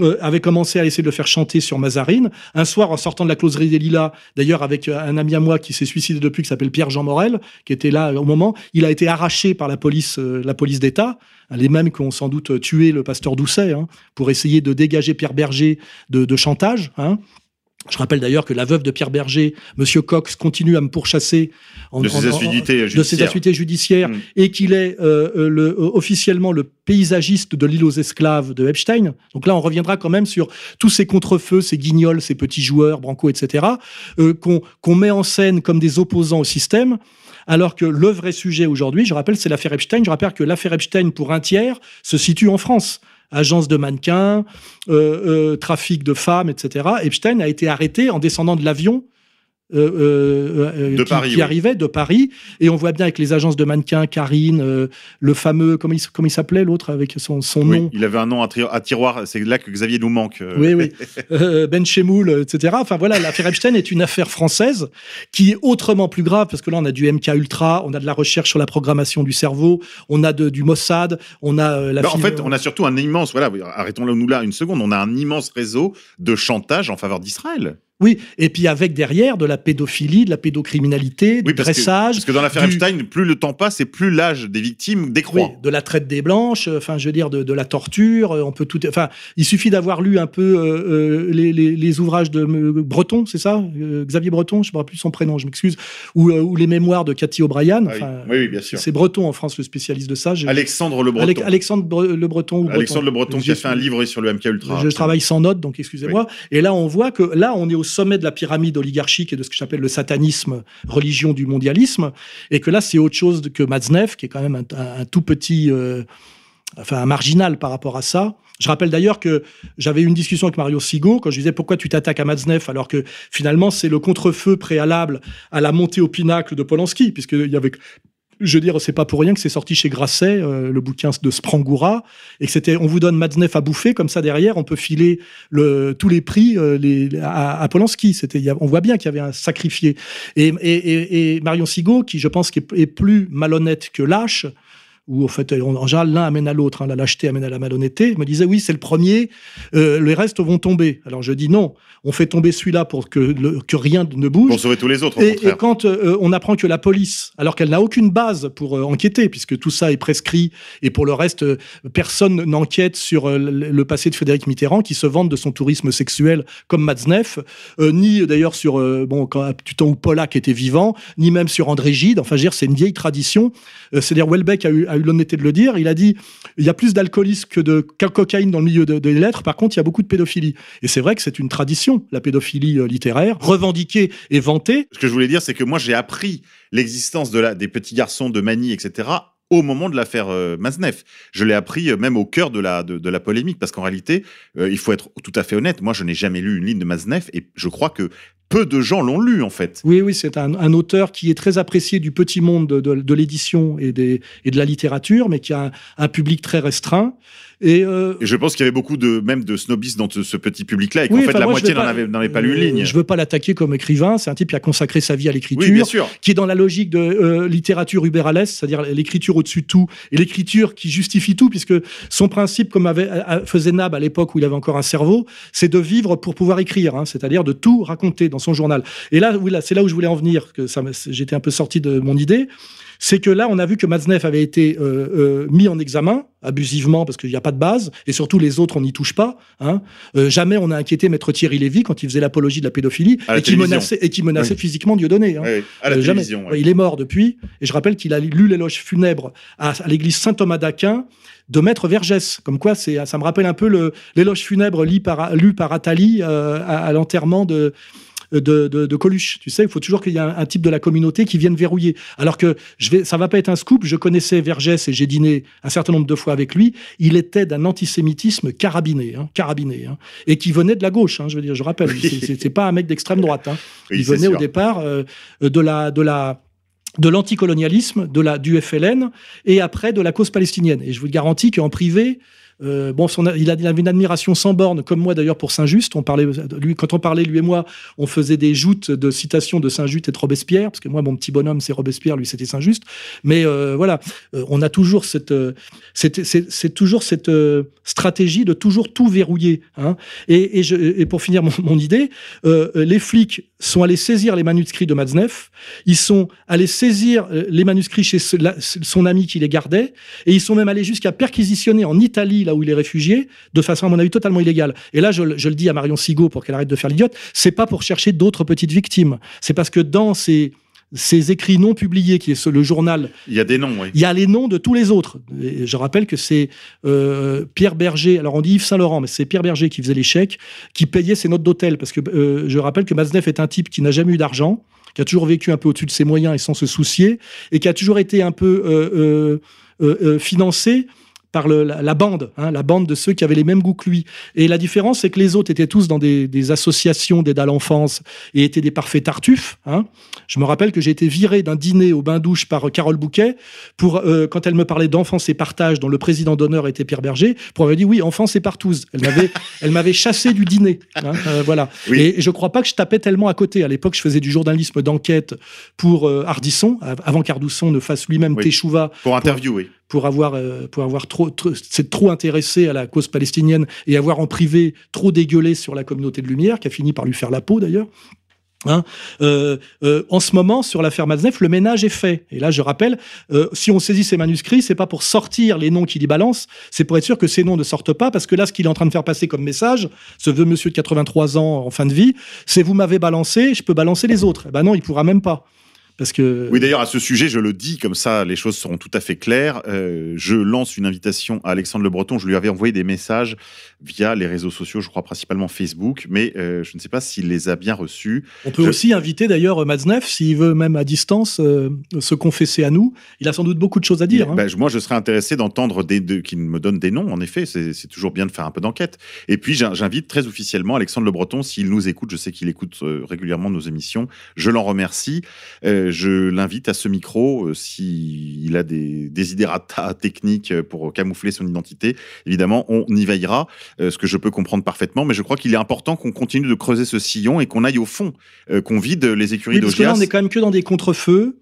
euh, avait commencé à essayer de le faire chanter sur Mazarine. Un soir, en sortant de la closerie des Lilas, d'ailleurs avec euh, un ami à moi qui s'est suicidé depuis, qui s'appelle Pierre-Jean Morel, qui était là au moment, il a été arraché par la police, euh, la police d'État, les mêmes qui ont sans doute tué le pasteur Doucet, hein, pour essayer de dégager Pierre Berger de, de chantage. hein. Je rappelle d'ailleurs que la veuve de Pierre Berger, Monsieur Cox, continue à me pourchasser en, De ses en- en- assiduités de ses judiciaires. assiduités judiciaires Mm. et qu'il est euh, euh, le, euh, officiellement le paysagiste de l'île aux esclaves de Epstein. Donc là, on reviendra quand même sur tous ces contrefeux, ces guignols, ces petits joueurs, Branco, etc., euh, qu'on qu'on met en scène comme des opposants au système. Alors que le vrai sujet aujourd'hui, je rappelle, c'est l'affaire Epstein. Je rappelle que l'affaire Epstein, pour un tiers, se situe en France. Agence de mannequins, euh, euh, trafic de femmes, etc. Epstein a été arrêté en descendant de l'avion euh, euh, euh, De qui, Paris, qui oui. arrivait de Paris. Et on voit bien avec les agences de mannequins, Karine, euh, le fameux, comment il, s- comment il s'appelait l'autre avec son, son Oui, nom il avait un nom à, tiroir. C'est là que Xavier nous manque. oui, oui. Ben Chemoul, etc. Enfin voilà, l'affaire Epstein est une affaire française qui est autrement plus grave parce que là on a du MK Ultra, on a de la recherche sur la programmation du cerveau, on a de- du Mossad, on a la. Bah, en fait, on a surtout un immense, voilà, arrêtons-nous là une seconde, on a un immense réseau de chantage en faveur d'Israël. Oui, et puis avec derrière de la pédophilie, de la pédocriminalité, du Oui, parce que, dressage. parce que dans l'affaire du- Epstein, plus le temps passe et plus l'âge des victimes décroît. Oui, de la traite des blanches, euh, enfin, je veux dire, de, de la torture, euh, on peut tout. Enfin, il suffit d'avoir lu un peu euh, les, les- les ouvrages de Breton, c'est ça Euh, Xavier Breton, je ne me rappelle plus son prénom, je m'excuse, ou, euh, ou les mémoires de Cathy O'Brien. Ah oui. bien sûr. C'est Breton en France, le spécialiste de ça. Alexandre Le Breton. Alexandre Bre- Le Breton. ou Alexandre Le Breton qui a fait un livre sur le MK Ultra. je travaille sans notes, donc excusez-moi. Et là, on voit que là, on est au sommet de la pyramide oligarchique et de ce que j'appelle le satanisme, religion du mondialisme, et que là, c'est autre chose que Matzneff, qui est quand même un, tout petit, euh, enfin, un marginal par rapport à ça. Je rappelle d'ailleurs que j'avais eu une discussion avec Mario Sigo quand je lui disais pourquoi tu t'attaques à Matzneff alors que finalement c'est le contre-feu préalable à la montée au pinacle de Polanski, puisqu'il y avait je veux dire, c'est pas pour rien que c'est sorti chez Grasset, euh, le bouquin de Sprangoura, et que c'était, on vous donne Matzneff à bouffer, comme ça derrière, on peut filer le, tous les prix euh, à, à Polanski. On voit bien qu'il y avait un sacrifié. Et, Marion Sigaud, qui je pense est plus malhonnête que lâche, où en fait, en général, l'un amène à l'autre, hein, la lâcheté amène à la malhonnêteté, me disait oui, c'est le premier, euh, les restes vont tomber. Alors je dis non, on fait tomber celui-là pour que, le- que rien ne bouge. Pour sauver tous les autres, au Et, et quand euh, on apprend que la police, alors qu'elle n'a aucune base pour euh, enquêter, puisque tout ça est prescrit, et pour le reste, personne n'enquête sur le passé de Frédéric Mitterrand, qui se vante de son tourisme sexuel comme Matzneff, ni d'ailleurs sur, bon, quand, du temps où Pollack était vivant, ni même sur André Gide. Enfin, je veux dire, c'est une vieille tradition. C'est-à-dire, Welbeck a eu, a eu l'honnêteté de le dire. Il a dit il y a plus d'alcoolisme que de ca- cocaïne dans le milieu de- des lettres. Par contre, il y a beaucoup de pédophilie. Et c'est vrai que c'est une tradition, la pédophilie euh, littéraire, revendiquée et vantée. Ce que je voulais dire, c'est que moi, j'ai appris l'existence de la, des petits garçons de Mani, etc., au moment de l'affaire euh. Je l'ai appris euh, même au cœur de la, de, la polémique, parce qu'en réalité, euh, il faut être tout à fait honnête, moi, je n'ai jamais lu une ligne de Matzneff, et je crois que peu de gens l'ont lu, en fait. Oui, oui, c'est un, auteur qui est très apprécié du petit monde de, l'édition et, de la littérature, mais qui a un public très restreint. Et, euh, Et je pense qu'il y avait beaucoup de, même de snobistes dans ce, petit public-là, et qu'en oui, fait, la moitié n'en avait, pas lu une euh, ligne. Je veux pas l'attaquer comme écrivain. C'est un type qui a consacré sa vie à l'écriture. Oui, qui est dans la logique de euh, littérature uberales, c'est-à-dire l'écriture au-dessus de tout, et l'écriture qui justifie tout, puisque son principe, comme avait, faisait Nab à l'époque où il avait encore un cerveau, c'est de vivre pour pouvoir écrire, hein, c'est-à-dire de tout raconter dans son journal. Et là, oui, là c'est là où je voulais en venir, que j'étais un peu sorti de mon idée. C'est que là, on a vu que Matzneff avait été euh, euh, mis en examen abusivement parce qu'il n'y a pas de base et surtout les autres on n'y touche pas. Hein. Euh, jamais on a inquiété maître Thierry Lévy quand il faisait l'apologie de la pédophilie la et qui menaçait et qui menaçait Oui. physiquement Dieudonné. Hein. À la jamais. Il est mort depuis. Et je rappelle qu'il a lu l'éloge funèbre à, à l'église Saint-Thomas d'Aquin de Maître Vergès. Comme quoi, ça me rappelle un peu l'éloge funèbre lu par, lu par Attali à, à l'enterrement de, de, de, de Coluche. Tu sais, il faut toujours qu'il y ait un, un type de la communauté qui vienne verrouiller. Alors que je vais, ça va pas être un scoop. Je connaissais Vergès et j'ai dîné un certain nombre de fois avec lui. Il était d'un antisémitisme carabiné, hein, carabiné, hein, et qui venait de la gauche. hein, je veux dire, je rappelle, Oui. c'est pas un mec d'extrême droite. Oui, il venait au départ euh, de la, de la, de l'anticolonialisme, de la, du FLN, et après de la cause palestinienne. Et je vous garantis qu'en privé, euh, bon, il, a, avait une admiration sans borne, comme moi d'ailleurs pour Saint-Just. On parlait, lui, quand on parlait, lui et moi, on faisait des joutes de citations de Saint-Just et de Robespierre, parce que moi, mon petit bonhomme, c'est Robespierre, lui, c'était Saint-Just. Mais euh, voilà, euh, on a toujours cette- c'est toujours cette euh, stratégie de toujours tout verrouiller. Hein. Et, pour finir mon, idée, euh, les flics sont allés saisir les manuscrits de Matzneff, ils sont allés saisir euh, les manuscrits chez son ami qui les gardait, et ils sont même allés jusqu'à perquisitionner en Italie, là où il est réfugié, de façon, à mon avis, totalement illégale. Et là, je, je le dis à Marion Sigaud pour qu'elle arrête de faire l'idiote, c'est pas pour chercher d'autres petites victimes. C'est parce que dans ces, ces écrits non publiés, qui est le journal Il y a des noms, oui. il y a les noms de tous les autres. Et je rappelle que c'est euh, Pierre Berger, alors on dit Yves Saint-Laurent, mais c'est Pierre Berger qui faisait les chèques, qui payait ses notes d'hôtel. Parce que euh, je rappelle que Maznev est un type qui n'a jamais eu d'argent, qui a toujours vécu un peu au-dessus de ses moyens et sans se soucier, et qui a toujours été un peu euh, financé par le- la, la bande, hein, la bande de ceux qui avaient les mêmes goûts que lui. Et la différence, c'est que les autres étaient tous dans des, des associations d'aide à l'enfance et étaient des parfaits tartuffes. hein. Je me rappelle que j'ai été viré d'un dîner au bain-douche par euh, Carole Bouquet pour, euh, quand elle me parlait d'enfance et partage, dont le président d'honneur était Pierre Berger, pour avoir dit oui, enfance et partouze. Elle m'avait, elle m'avait chassé du dîner. hein, euh, voilà. Oui. Et je crois pas que je tapais tellement à côté. À l'époque, je faisais du journalisme d'enquête pour euh, Ardisson, av- avant qu'Ardisson ne fasse lui-même Oui. Teshuva Pour interviewer. Pour avoir, euh, pour avoir trop, trop, s'être trop intéressé à la cause palestinienne et avoir en privé trop dégueulé sur la communauté de Lumière, qui a fini par lui faire la peau d'ailleurs. Hein Euh, euh, en ce moment, sur l'affaire Matzneff, le ménage est fait. Et là, je rappelle, si on saisit ces manuscrits, c'est pas pour sortir les noms qu'il y balance, c'est pour être sûr que ces noms ne sortent pas, parce que là, ce qu'il est en train de faire passer comme message, ce vieux monsieur de 83 ans en fin de vie, c'est vous m'avez balancé, je peux balancer les autres. Eh ben non, il pourra même pas. Parce que. Oui, d'ailleurs, à ce sujet, je le dis, comme ça, les choses seront tout à fait claires. Euh, je lance une invitation à Alexandre Le Breton. Je lui avais envoyé des messages via les réseaux sociaux, je crois principalement Facebook, mais euh, je ne sais pas s'il les a bien reçus. On peut Je- aussi inviter d'ailleurs Matzneff, s'il veut même à distance euh, se confesser à nous. Il a sans doute beaucoup de choses à dire. hein. Ben, moi, je serais intéressé d'entendre des, de- qu'il me donne des noms, en effet. C'est toujours bien de faire un peu d'enquête. Et puis, j'in- j'invite très officiellement Alexandre Le Breton, s'il nous écoute, je sais qu'il écoute régulièrement nos émissions, je l'en remercie. Euh, je l'invite à ce micro, euh, s'il a des desiderata techniques euh, pour camoufler son identité. Évidemment, on y veillera, euh, ce que je peux comprendre parfaitement, mais je crois qu'il est important qu'on continue de creuser ce sillon et qu'on aille au fond, euh, qu'on vide les écuries Oui, parce que là, on est quand même que dans des contre-feux,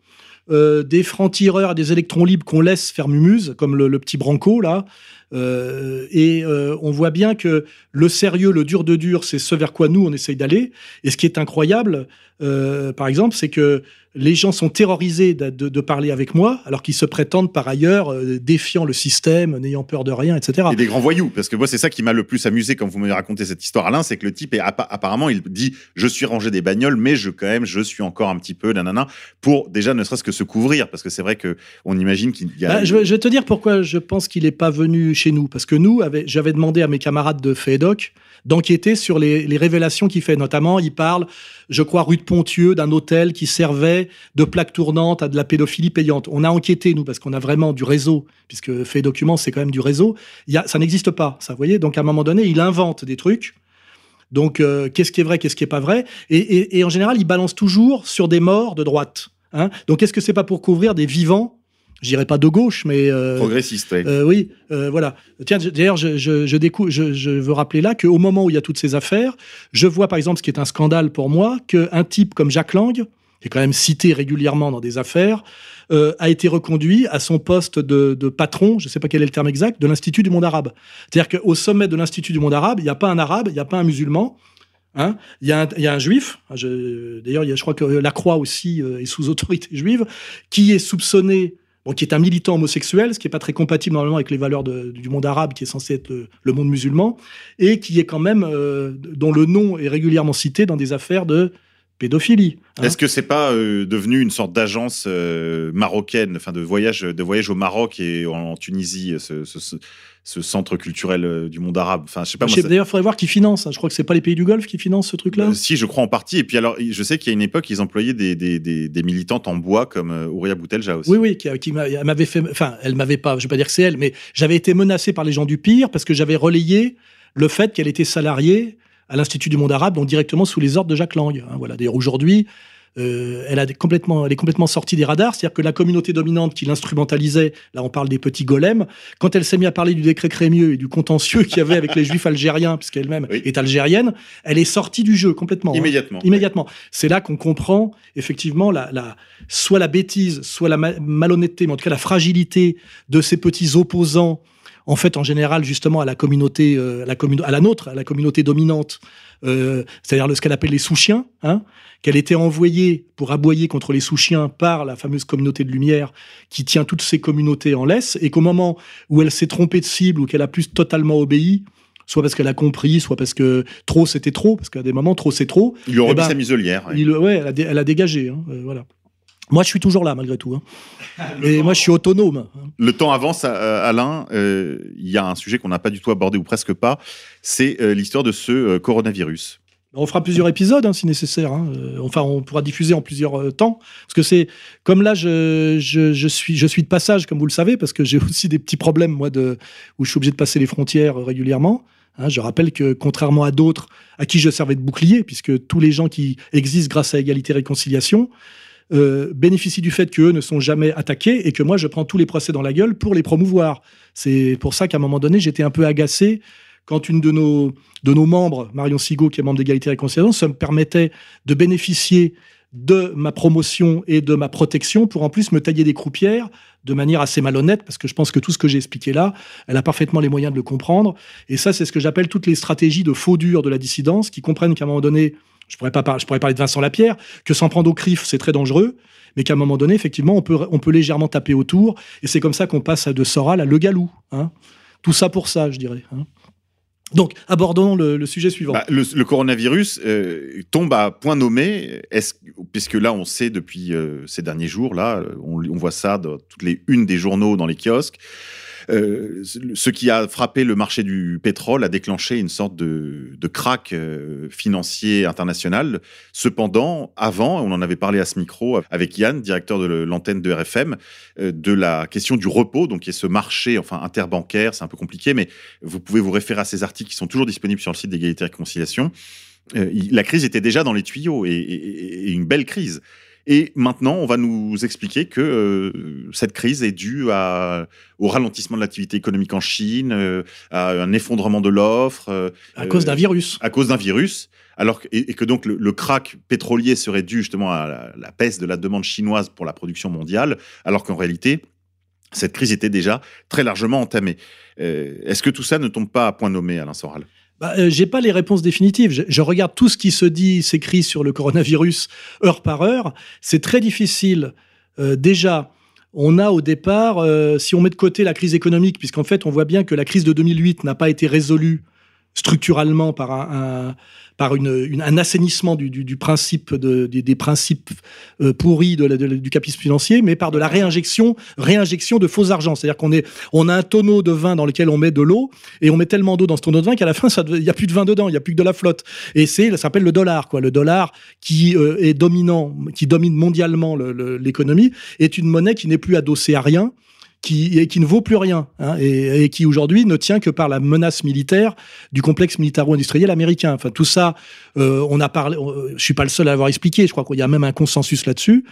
des francs-tireurs et des électrons libres qu'on laisse faire mumuse, comme le, le petit Branco, là. Euh, et euh, on voit bien que le sérieux, le dur de dur, c'est ce vers quoi nous, on essaye d'aller. Et ce qui est incroyable, euh, par exemple, c'est que les gens sont terrorisés de, de- de parler avec moi, alors qu'ils se prétendent par ailleurs défiant le système, n'ayant peur de rien, etc. Et des grands voyous, parce que moi c'est ça qui m'a le plus amusé quand vous m'avez raconté cette histoire Alain, c'est que le type est apparemment il dit je suis rangé des bagnoles, mais je quand même je suis encore un petit peu nanana pour déjà ne serait-ce que se couvrir, parce que c'est vrai que on imagine qu'il y a. Bah, je, je vais te dire pourquoi je pense qu'il n'est pas venu chez nous. Parce que nous, j'avais demandé à mes camarades de FEDOC d'enquêter sur les, révélations qu'il fait. Notamment, il parle, je crois, rue de Pontieux, d'un hôtel qui servait de plaque tournante à de la pédophilie payante. On a enquêté, nous, parce qu'on a vraiment du réseau, puisque fait document, c'est quand même du réseau. Il y a, ça n'existe pas, ça, vous voyez Donc, à un moment donné, il invente des trucs. Donc, euh, qu'est-ce qui est vrai, qu'est-ce qui est pas vrai? Et en général, il balance toujours sur des morts de droite. hein. Donc, est-ce que c'est pas pour couvrir des vivants je dirais pas de gauche, mais euh, progressiste. ouais. euh, oui, euh, voilà. Tiens, d'ailleurs, je, je, je, décou- je, je veux rappeler là qu'au moment où il y a toutes ces affaires, je vois par exemple ce qui est un scandale pour moi, qu'un type comme Jacques Lang, qui est quand même cité régulièrement dans des affaires, a été reconduit à son poste de, de patron, je ne sais pas quel est le terme exact, de l'Institut du monde arabe. C'est-à-dire qu'au sommet de l'Institut du monde arabe, il n'y a pas un arabe, il n'y a pas un musulman. hein. Il y, a un- il y a un juif, d'ailleurs, je crois que la Croix aussi euh, est sous autorité juive, qui est soupçonné qui est un militant homosexuel, ce qui n'est pas très compatible normalement avec les valeurs du monde arabe, qui est censé être le, le monde musulman, et qui est quand même, euh, dont le nom est régulièrement cité dans des affaires de pédophilie. hein. Est-ce que c'est pas euh, devenu une sorte d'agence euh, marocaine, enfin de voyage, de voyage au Maroc et en, Tunisie, ce, ce- ce- ce centre culturel euh, du monde arabe? Enfin, je sais pas. Ça- D'ailleurs, il faudrait voir qui finance. hein. Je crois que c'est pas les pays du Golfe qui financent ce truc-là. Euh, si, je crois en partie. Et puis alors, je sais qu'il y a une époque, ils employaient des, des, des, des militantes en bois comme euh, Ouria Boutelja aussi. Oui, oui, qui, m'avait fait. Enfin, elle m'avait pas. Je vais pas dire que c'est elle, mais j'avais été menacé par les gens du pire parce que j'avais relayé le fait qu'elle était salariée à l'Institut du monde arabe, donc directement sous les ordres de Jacques Lang. hein, voilà. D'ailleurs, aujourd'hui, euh, elle, a complètement, elle est complètement sortie des radars. C'est-à-dire que la communauté dominante qui l'instrumentalisait, là on parle des petits golems, quand elle s'est mise à parler du décret Crémieux et du contentieux qu'il y avait avec les juifs algériens, puisqu'elle-même Oui. est algérienne, elle est sortie du jeu complètement. hein. Immédiatement. Immédiatement. C'est là qu'on comprend effectivement la, la, soit la bêtise, soit la ma- malhonnêteté, mais en tout cas la fragilité de ces petits opposants en fait, en général, justement, à la communauté, euh, à, la commun- à la nôtre, à la communauté dominante, euh, c'est-à-dire ce qu'elle appelle les sous-chiens, hein, qu'elle était envoyée pour aboyer contre les sous-chiens par la fameuse communauté de lumière qui tient toutes ces communautés en laisse, et qu'au moment où elle s'est trompée de cible ou qu'elle a plus totalement obéi, soit parce qu'elle a compris, soit parce que trop c'était trop, parce qu'à des moments trop c'est trop, Il lui aurait Eh ben, mis sa muselière. ouais. il- ouais, elle a, dé- elle a dégagé, hein, euh, voilà. Moi, je suis toujours là malgré tout. hein. Et moi, je suis autonome. hein. Le temps avance, euh, Alain. euh, Il y a un sujet qu'on n'a pas du tout abordé ou presque pas. C'est euh, l'histoire de ce euh, coronavirus. On fera plusieurs épisodes hein, si nécessaire. hein. Enfin, on pourra diffuser en plusieurs temps. Parce que c'est comme là, je, je, je suis, je suis de passage, comme vous le savez, parce que j'ai aussi des petits problèmes, moi, de, où je suis obligé de passer les frontières régulièrement. Hein, je rappelle que, contrairement à d'autres à qui je servais de bouclier, puisque tous les gens qui existent grâce à Égalité et Réconciliation euh, bénéficient du fait qu'eux ne sont jamais attaqués et que moi, je prends tous les procès dans la gueule pour les promouvoir. C'est pour ça qu'à un moment donné, j'étais un peu agacé quand une de nos, de nos membres, Marion Sigaud, qui est membre d'Égalité et Réconciliation, se me permettait de bénéficier de ma promotion et de ma protection pour en plus me tailler des croupières de manière assez malhonnête, parce que je pense que tout ce que j'ai expliqué là, elle a parfaitement les moyens de le comprendre. Et ça, c'est ce que j'appelle toutes les stratégies de faux dur de la dissidence, qui comprennent qu'à un moment donné, je pourrais, pas par- je pourrais parler de Vincent Lapierre, que s'en prendre au CRIF, c'est très dangereux, mais qu'à un moment donné, effectivement, on peut, on peut légèrement taper autour, et c'est comme ça qu'on passe de Soral à Le Galou. hein. Tout ça pour ça, je dirais. hein. Donc, abordons le, sujet suivant. Bah, le, coronavirus euh, tombe à point nommé, est-ce, puisque là, on sait depuis euh, ces derniers jours, là, on, on voit ça dans toutes les unes des journaux, dans les kiosques. Euh, ce qui a frappé le marché du pétrole a déclenché une sorte de, de crack euh, financier international. Cependant, avant, on en avait parlé à ce micro avec Yann, directeur de l'antenne de RFM, euh, de la question du repos, donc qui est ce marché, enfin interbancaire, c'est un peu compliqué, mais vous pouvez vous référer à ces articles qui sont toujours disponibles sur le site d'égalité et réconciliation. Euh, la crise était déjà dans les tuyaux et une belle crise. Et maintenant, on va nous expliquer que euh, cette crise est due à, au ralentissement de l'activité économique en Chine, euh, à un effondrement de l'offre, euh, à cause d'un virus. à cause d'un virus, alors que, et, et que donc le, le crack pétrolier serait dû justement à la, la baisse de la demande chinoise pour la production mondiale, alors qu'en réalité, cette crise était déjà très largement entamée. Est-ce que tout ça ne tombe pas à point nommé, Alain Soral? Bah, euh, j'ai pas les réponses définitives. Je, regarde tout ce qui se dit, s'écrit sur le coronavirus heure par heure. C'est très difficile. Euh, déjà, on a au départ, euh, si on met de côté la crise économique, puisqu'en fait, on voit bien que la crise de 2008 n'a pas été résolue structurellement par un, par un assainissement du, du- principe de- des, principes euh, pourris du capitalisme financier, mais par de la réinjection, réinjection de faux argent. C'est-à-dire qu'on est, on a un tonneau de vin dans lequel on met de l'eau et on met tellement d'eau dans ce tonneau de vin qu'à la fin, il y a plus de vin dedans, il y a plus que de la flotte. Et c'est, ça s'appelle le dollar, quoi. Le dollar qui euh, est dominant, qui domine mondialement le- le- l'économie, est une monnaie qui n'est plus adossée à rien. Qui, et qui ne vaut plus rien, hein, et, qui aujourd'hui ne tient que par la menace militaire du complexe militaro-industriel américain. Enfin, tout ça, euh, on a parlé. on- je suis pas le seul à l'avoir expliqué. Je crois qu'il y a même un consensus là-dessus.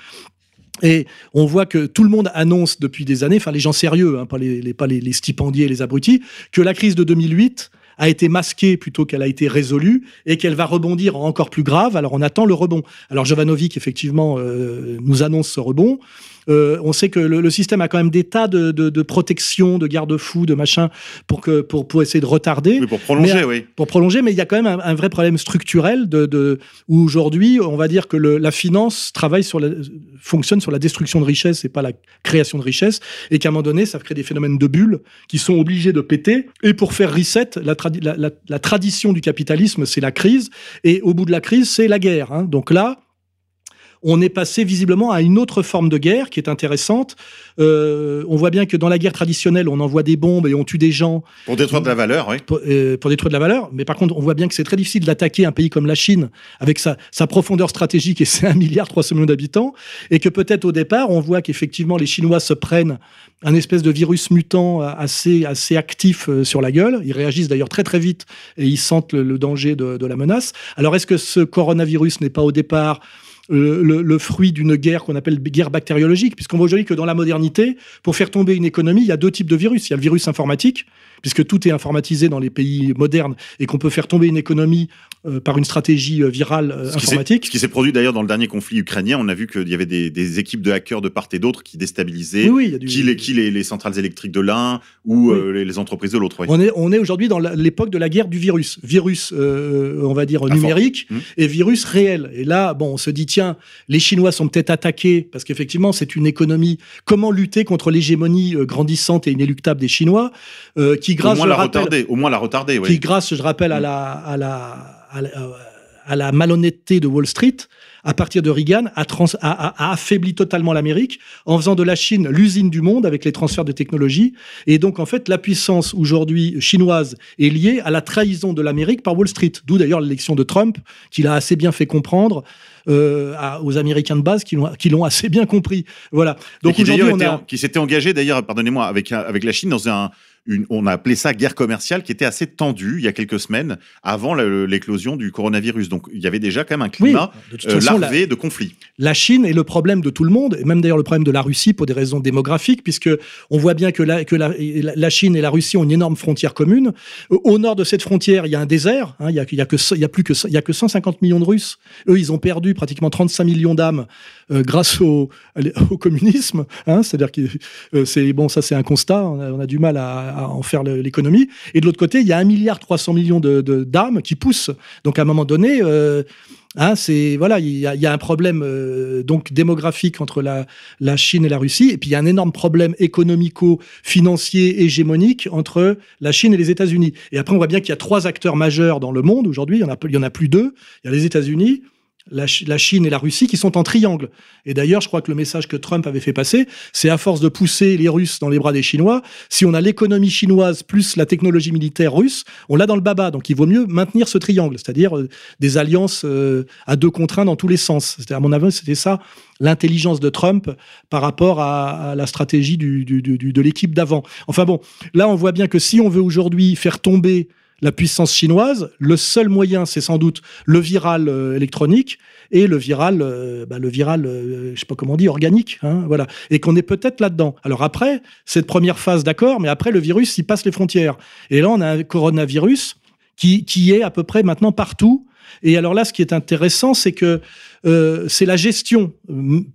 Et on voit que tout le monde annonce depuis des années, enfin les gens sérieux, hein, pas, les, pas les, les stipendiés et les abrutis, que la crise de 2008 a été masquée plutôt qu'elle a été résolue et qu'elle va rebondir en encore plus grave. Alors on attend le rebond. Alors Jovanovic effectivement euh, nous annonce ce rebond. Euh, on sait que le, le système a quand même des tas de, de, de protection, de garde-fous, de machin pour que pour pour essayer de retarder Oui, pour prolonger, Mais, oui. pour prolonger, mais il y a quand même un, un vrai problème structurel de, de où aujourd'hui, on va dire que le- la finance travaille sur la, fonctionne sur la destruction de richesses et pas la création de richesses, et qu'à un moment donné, ça crée des phénomènes de bulles qui sont obligés de péter. Et pour faire reset, la, tradi- la, la- la tradition du capitalisme, c'est la crise, et au bout de la crise, c'est la guerre. hein. Donc là. On est passé visiblement à une autre forme de guerre qui est intéressante. Euh, on voit bien que dans la guerre traditionnelle, on envoie des bombes et on tue des gens Pour détruire de la valeur, oui. pour, euh, pour détruire de la valeur. Mais par contre, on voit bien que c'est très difficile d'attaquer un pays comme la Chine avec sa, sa profondeur stratégique et ses 1 milliard 300 millions d'habitants. Et que peut-être au départ, on voit qu'effectivement, les Chinois se prennent un espèce de virus mutant assez, assez actif euh, sur la gueule. Ils réagissent d'ailleurs très très vite et ils sentent le, le danger de, de la menace. Alors est-ce que ce coronavirus n'est pas au départ le, fruit d'une guerre qu'on appelle guerre bactériologique, puisqu'on voit aujourd'hui que dans la modernité, pour faire tomber une économie, il y a deux types de virus. Il y a le virus informatique, puisque tout est informatisé dans les pays modernes et qu'on peut faire tomber une économie euh, par une stratégie euh, virale euh, Ce informatique. Ce qui s'est produit d'ailleurs dans le dernier conflit ukrainien, on a vu qu'il y avait des, des équipes de hackers de part et d'autre qui déstabilisaient Oui, oui, du- qui, les, qui les, les centrales électriques de l'un ou Oui. les, entreprises de l'autre. On est, on est aujourd'hui dans l'époque de la guerre du virus. Virus, on va dire, numérique. Mhm. et virus réel. Et là, bon, on se dit, tiens, les Chinois sont peut-être attaqués parce qu'effectivement, c'est une économie. Comment lutter contre l'hégémonie grandissante et inéluctable des Chinois euh, qui, Au grâce, moins je la rappelle, retarder. Au moins la retarder. ouais. qui, grâce, je rappelle, à Mm. la, à la, à la, à la malhonnêteté de Wall Street, à partir de Reagan, a, trans- a- a- a affaibli totalement l'Amérique en faisant de la Chine l'usine du monde avec les transferts de technologie. Et donc, en fait, la puissance aujourd'hui chinoise est liée à la trahison de l'Amérique par Wall Street. D'où d'ailleurs l'élection de Trump, qu'il a assez bien fait comprendre euh, à- aux Américains de base, qui l'ont assez bien compris. Voilà. Donc qui aujourd'hui, on a... qui s'était engagé d'ailleurs, pardonnez-moi, avec la Chine dans un une, on a appelé ça guerre commerciale qui était assez tendue il y a quelques semaines avant l'éclosion du coronavirus. Donc il y avait déjà quand même un Oui, climat de toute euh, la- larvé de conflit. la Chine est le problème de tout le monde, et même d'ailleurs le problème de la Russie pour des raisons démographiques, puisque on voit bien que la, que la, la Chine et la Russie ont une énorme frontière commune. Au nord de cette frontière, il y a un désert. hein, il y a, il y a que il y a plus que il y a que 150 millions de Russes. Eux, ils ont perdu pratiquement 35 millions d'âmes euh, grâce au, au communisme. hein, C'est-à-dire que euh, c'est bon, ça c'est un constat. On a, on a du mal à, à en faire l'économie. Et de l'autre côté, il y a 1 milliard 300 millions de d'âmes qui poussent. Donc à un moment donné. euh, Hein, c'est voilà, il y, a- il y a un problème euh, donc démographique entre la, la Chine et la Russie, et puis il y a un énorme problème économico-financier hégémonique entre la Chine et les États-Unis. Et après, on voit bien qu'il y a trois acteurs majeurs dans le monde aujourd'hui. Il y en a, il y en a plus deux. Il y a les États-Unis, la, Ch- la Chine et la Russie qui sont en triangle. Et d'ailleurs, je crois que le message que Trump avait fait passer, c'est à force de pousser les Russes dans les bras des Chinois, si on a l'économie chinoise plus la technologie militaire russe, on l'a dans le baba. Donc il vaut mieux maintenir ce triangle, c'est-à-dire euh, des alliances euh, à deux contre un dans tous les sens. C'était à mon avis, c'était ça l'intelligence de Trump par rapport à, à la stratégie du- du- du- de l'équipe d'avant. Enfin bon, là on voit bien que si on veut aujourd'hui faire tomber la puissance chinoise, le seul moyen, c'est sans doute le viral euh, électronique et le viral, euh, bah, le viral, euh, je sais pas comment on dit, organique, hein, voilà. Et qu'on est peut-être là-dedans. Alors après, cette première phase, d'accord, mais après le virus, il passe les frontières. Et là, on a un coronavirus qui, est à peu près maintenant partout. Et alors là, ce qui est intéressant, c'est que c'est la gestion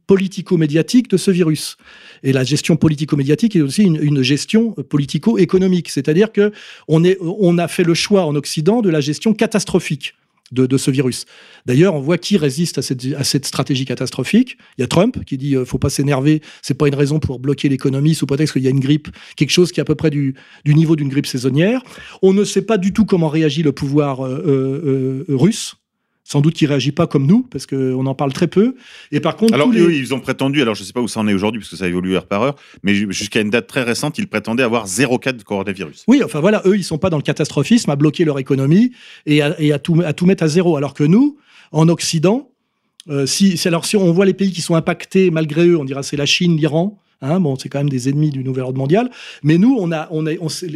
politico-médiatique de ce virus. Et la gestion politico-médiatique est aussi une, gestion euh, politico-économique. C'est-à-dire que on, est, on a fait le choix en Occident de la gestion catastrophique de, ce virus. D'ailleurs, on voit qui résiste à cette, à cette stratégie catastrophique. Il y a Trump qui dit euh, faut pas s'énerver, c'est pas une raison pour bloquer l'économie sous prétexte qu'il y a une grippe, quelque chose qui est à peu près du, du niveau d'une grippe saisonnière. On ne sait pas du tout comment réagit le pouvoir euh, euh, russe. Sans doute qu'il réagit pas comme nous, parce qu'on en parle très peu. Et par contre, Alors les- eux, ils ont prétendu, alors je ne sais pas où ça en est aujourd'hui, parce que ça évolue heure par heure, mais ju- jusqu'à une date très récente, ils prétendaient avoir zéro cas de coronavirus. Oui, enfin voilà, eux, ils sont pas dans le catastrophisme à bloquer leur économie et à, et à tout, à tout mettre à zéro. Alors que nous, en Occident, euh, si, si- alors si on voit les pays qui sont impactés malgré eux, on dira c'est la Chine, l'Iran. Hein, bon, c'est quand même des ennemis du nouvel ordre mondial. Mais nous, on a, on a,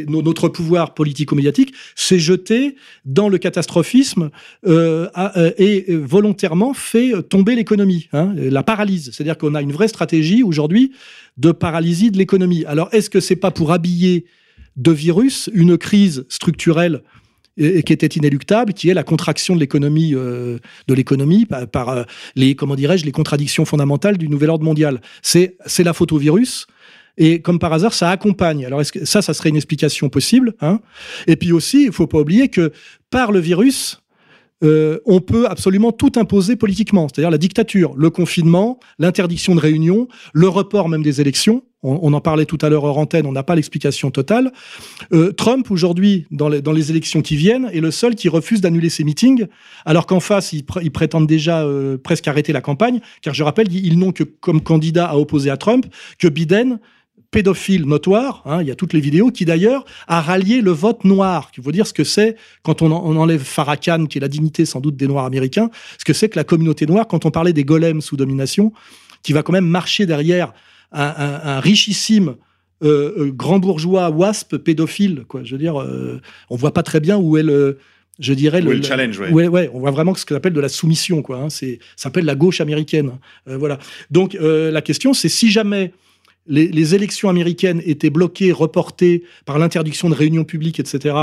notre pouvoir politico-médiatique s'est jeté dans le catastrophisme euh, euh, et euh, volontairement fait tomber l'économie, hein, la paralyse. C'est-à-dire qu'on a une vraie stratégie aujourd'hui de paralysie de l'économie. Alors, est-ce que c'est pas pour habiller de virus une crise structurelle et, qui était inéluctable, qui est la contraction de l'économie euh, de l'économie par, par, euh, les comment dirais-je les contradictions fondamentales du nouvel ordre mondial. C'est c'est la faute au virus. Et comme par hasard, ça accompagne. Alors est-ce que ça, ça serait une explication possible hein? Et puis aussi, il faut pas oublier que par le virus, euh, on peut absolument tout imposer politiquement, c'est-à-dire la dictature, le confinement, l'interdiction de réunion, le report même des élections. On, en parlait tout à l'heure hors antenne, on n'a pas l'explication totale. Euh, Trump, aujourd'hui, dans les, élections qui viennent, est le seul qui refuse d'annuler ses meetings, alors qu'en face, ils, pr- prétendent déjà euh, presque arrêter la campagne, car je rappelle, ils n'ont que comme candidat à opposer à Trump que Biden, pédophile notoire, hein, il y a toutes les vidéos, qui d'ailleurs a rallié le vote noir, qui veut dire ce que c'est quand on, en- on enlève Farrakhan, qui est la dignité sans doute des Noirs américains, ce que c'est que la communauté noire, quand on parlait des golems sous domination, qui va quand même marcher derrière un, un- un richissime euh, euh, grand bourgeois wasp pédophile, quoi. Je veux dire, euh, on voit pas très bien où est le, je dirais le challenge, ouais. on voit vraiment ce qu'on appelle de la soumission, quoi. hein. C'est, ça s'appelle la gauche américaine. Euh, voilà. Donc la question, c'est si jamais les, élections américaines étaient bloquées, reportées par l'interdiction de réunions publiques, etc.,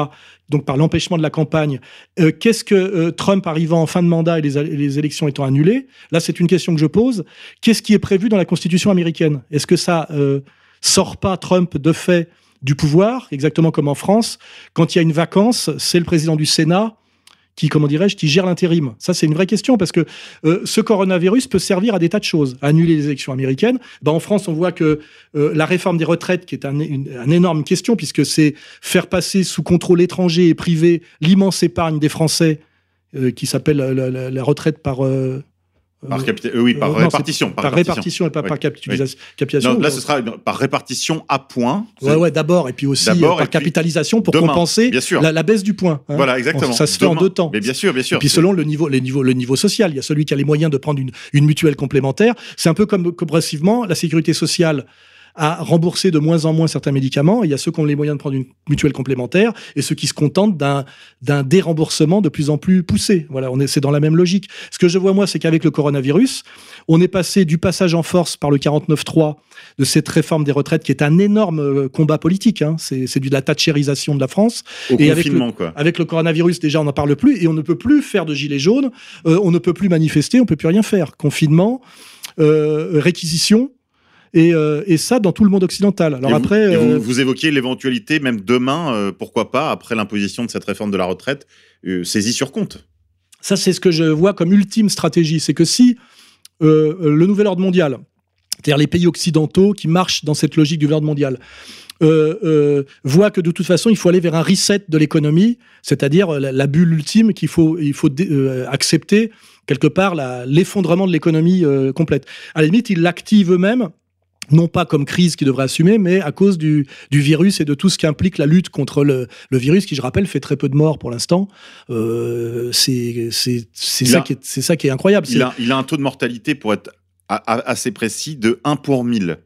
donc par l'empêchement de la campagne, euh, qu'est-ce que euh, Trump arrivant en fin de mandat et les, les élections étant annulées Là, c'est une question que je pose. Qu'est-ce qui est prévu dans la Constitution américaine? Est-ce que ça euh, sort pas Trump de fait du pouvoir, exactement comme en France? Quand il y a une vacance, c'est le président du Sénat qui, comment dirais-je, qui gère l'intérim Ça, c'est une vraie question parce que euh, ce coronavirus peut servir à des tas de choses. Annuler les élections américaines. Ben, en France, on voit que euh, la réforme des retraites, qui est un, une, énorme question, puisque c'est faire passer sous contrôle étranger et privé l'immense épargne des Français, euh, qui s'appelle la, la- la retraite par. euh, Par, euh, capita- euh, oui, par euh, répartition. par répartition et pas Oui. par capitalisation. Non, là, ce sera par répartition à point. Ouais, ouais, d'abord, et puis aussi euh, par capitalisation pour demain, compenser bien sûr. la, la baisse du point. hein. Voilà, exactement. Ça se fait en deux temps. Mais bien sûr, bien sûr. Et puis selon le niveau, les niveaux, le niveau social, il y a celui qui a les moyens de prendre une, une mutuelle complémentaire. C'est un peu comme progressivement la sécurité sociale a remboursé de moins en moins certains médicaments. Il y a ceux qui ont les moyens de prendre une mutuelle complémentaire et ceux qui se contentent d'un d'un déremboursement de plus en plus poussé. Voilà, on est c'est dans la même logique. Ce que je vois moi, c'est qu'avec le coronavirus, on est passé du passage en force par le 49.3 de cette réforme des retraites qui est un énorme euh, combat politique. Hein. C'est c'est de la thatchérisation de la France. Au et avec confinement, quoi. Avec le coronavirus, déjà, on n'en parle plus et on ne peut plus faire de gilets jaunes, euh, on ne peut plus manifester, on peut plus rien faire. Confinement, euh, réquisition. Et, euh, et ça dans tout le monde occidental. Alors Et vous- après, et vous, euh, vous évoquiez l'éventualité, même demain, euh, pourquoi pas, après l'imposition de cette réforme de la retraite, saisie sur compte. ça c'est ce que je vois comme ultime stratégie, c'est que si le nouvel ordre mondial, c'est-à-dire les pays occidentaux qui marchent dans cette logique du nouvel ordre mondial, euh, euh, voient que de toute façon il faut aller vers un reset de l'économie, c'est-à-dire la, la bulle ultime qu'il faut, il faut euh, accepter quelque part l'effondrement de l'économie complète. À la limite, ils l'activent eux-mêmes non pas comme crise qu'ils devraient assumer, mais à cause du, du virus et de tout ce qui implique la lutte contre le, le virus, qui, je rappelle, fait très peu de morts pour l'instant. Euh, c'est c'est- c'est Il ça, a- qui est- c'est ça qui est incroyable. Il a, il a un taux de mortalité, pour être assez précis, de 1 pour 1000.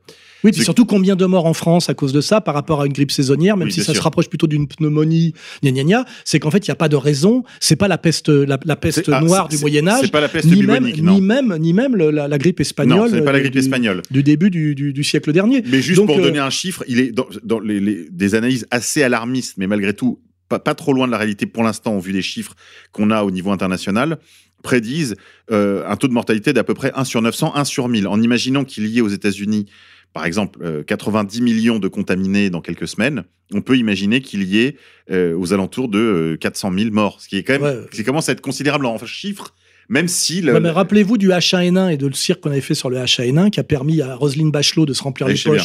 Oui, puis surtout combien de morts en France à cause de ça par rapport à une grippe saisonnière, même Oui, si ça se rapproche plutôt d'une pneumonie, gna gna gna, c'est qu'en fait, il n'y a pas de raison. C'est pas la peste, la, la peste ah, noire du Moyen-Âge, C'est pas la peste ni même, non. ni même, ni même le- la, la grippe espagnole. pas la du- grippe du- espagnole. Du début du, du- du siècle dernier. Mais juste Donc, pour euh, donner un chiffre, il est dans, dans les, les- des analyses assez alarmistes, mais malgré tout pas, pas trop loin de la réalité pour l'instant, au vu des chiffres qu'on a au niveau international, prédisent euh, un taux de mortalité d'à peu près 1 sur 900, 1 sur 1000. En imaginant qu'il y ait aux États-Unis, par exemple, euh, 90 millions de contaminés dans quelques semaines, on peut imaginer qu'il y ait euh, aux alentours de euh, 400 000 morts, ce qui est quand même, Ouais. qui commence à être considérable en chiffres, même si le, Ouais, mais rappelez-vous du H1N1 et de le cirque qu'on avait fait sur le H1N1 qui a permis à Roselyne Bachelot de se remplir Oui, les bien.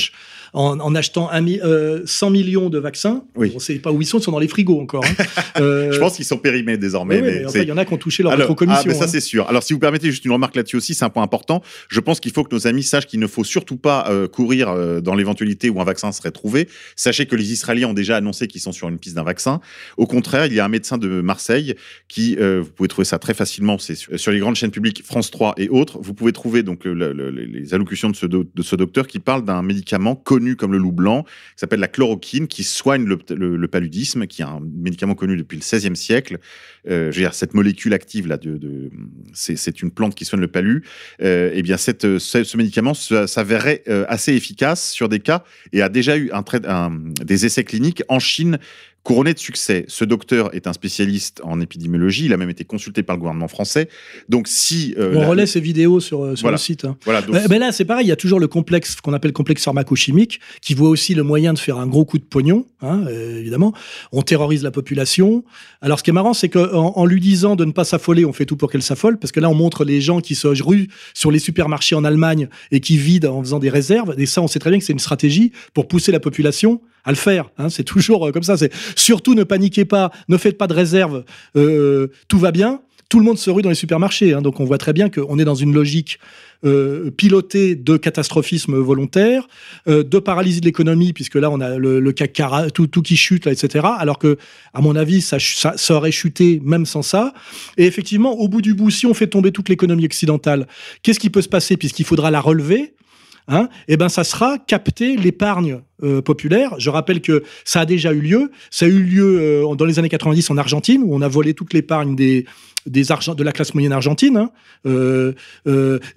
En, en achetant un mi- euh, 100 millions de vaccins. Oui. On ne sait pas où ils sont, ils sont dans les frigos encore. hein. Euh, je pense qu'ils sont périmés désormais. mais il y en a qui ont touché leur Alors, rétrocommission. ah, mais ça hein. c'est sûr. Alors si vous permettez juste une remarque là-dessus aussi, c'est un point important. Je pense qu'il faut que nos amis sachent qu'il ne faut surtout pas euh, courir euh, dans l'éventualité où un vaccin serait trouvé. Sachez que les Israéliens ont déjà annoncé qu'ils sont sur une piste d'un vaccin. Au contraire, il y a un médecin de Marseille qui, vous pouvez trouver ça très facilement, c'est sur, sur les grandes chaînes publiques France 3 et autres. Vous pouvez trouver donc le- le- le- les allocutions de ce, do- de ce docteur qui parle d'un médicament connu comme le loup blanc, qui s'appelle la chloroquine, qui soigne le, paludisme, qui est un médicament connu depuis le XVIe siècle. Euh, cette molécule active là, de, c'est, une plante qui soigne le palu. Euh, eh bien, cette, ce, ce médicament s'avérait euh, assez efficace sur des cas et a déjà eu un- des essais cliniques en Chine couronnés de succès. Ce docteur est un spécialiste en épidémiologie. Il a même été consulté par le gouvernement français. Donc, si euh, On la- relaie ces vidéos sur, euh, sur Voilà. le site. hein. voilà, donc, Mais, mais là, c'est pareil, il y a toujours le complexe qu'on appelle complexe pharmacochimique, qui voit aussi le moyen de faire un gros coup de pognon, hein, euh, évidemment. On terrorise la population. Alors, ce qui est marrant, c'est qu'en en lui disant de ne pas s'affoler, on fait tout pour qu'elle s'affole, parce que là, on montre les gens qui se ruent sur les supermarchés en Allemagne et qui vident en faisant des réserves. Et ça, on sait très bien que c'est une stratégie pour pousser la population à le faire. hein. C'est toujours euh, comme ça. C'est surtout ne paniquez pas, ne faites pas de réserve, euh, tout va bien. Tout le monde se rue dans les supermarchés. hein. Donc on voit très bien qu'on est dans une logique euh, pilotée de catastrophisme volontaire, euh, de paralysie de l'économie, puisque là on a le, le CAC 40, tout, tout qui chute, là, etc. Alors que, à mon avis, ça, ça, ça aurait chuté même sans ça. Et effectivement, au bout du bout, si on fait tomber toute l'économie occidentale, qu'est-ce qui peut se passer puisqu'il faudra la relever? Hein, eh ben ça sera capter l'épargne euh, populaire. Je rappelle que ça a déjà eu lieu. Ça a eu lieu euh, dans les années 90 en Argentine, où on a volé toute l'épargne de la classe moyenne argentine. hein. Euh,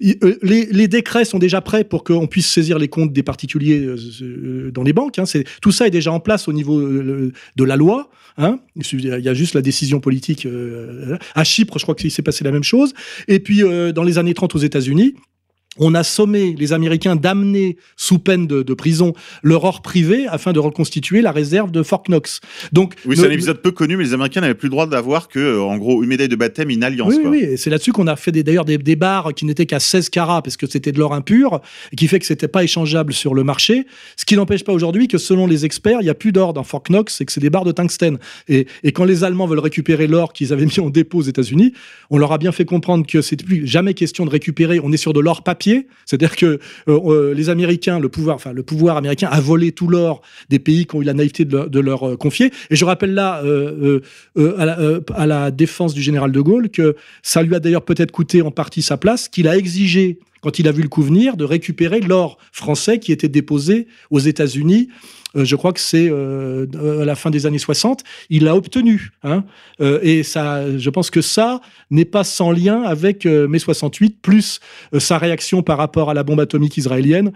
les, décrets sont déjà prêts pour qu'on puisse saisir les comptes des particuliers dans les banques. Hein. Tout ça est déjà en place au niveau de la loi. Il y a juste la décision politique. à Chypre, je crois qu'il s'est passé la même chose. Et puis, dans les années 30 aux États-Unis, on a sommé les Américains d'amener sous peine de, de prison leur or privé afin de reconstituer la réserve de Fort Knox. Donc, Oui, c'est un épisode peu connu, mais les Américains n'avaient plus le droit d'avoir que, euh, en gros, une médaille de baptême, une alliance. Oui, quoi. oui, c'est là-dessus qu'on a fait d'ailleurs des, des barres qui n'étaient qu'à 16 carats parce que c'était de l'or impur, et qui fait que c'était pas échangeable sur le marché. Ce qui n'empêche pas aujourd'hui que selon les experts, il n'y a plus d'or dans Fort Knox et que c'est des barres de tungstène. Et, et quand les Allemands veulent récupérer l'or qu'ils avaient mis en dépôt aux États-Unis, on leur a bien fait comprendre que c'est plus jamais question de récupérer. On est sur de l'or papier, c'est-à-dire que euh, euh, les Américains, le pouvoir, enfin américain a volé tout l'or des pays qui ont eu la naïveté de leur, euh, confier. Et je rappelle là à, la, à la défense du général de Gaulle que ça lui a d'ailleurs peut-être coûté en partie sa place, qu'il a exigé quand il a vu le coup venir de récupérer l'or français qui était déposé aux États-Unis. Euh, je crois que c'est euh, à la fin des années 60. Il l'a obtenu. Hein. Euh, et ça, je pense que ça n'est pas sans lien avec euh, mai 68, plus euh, sa réaction par rapport à la bombe atomique israélienne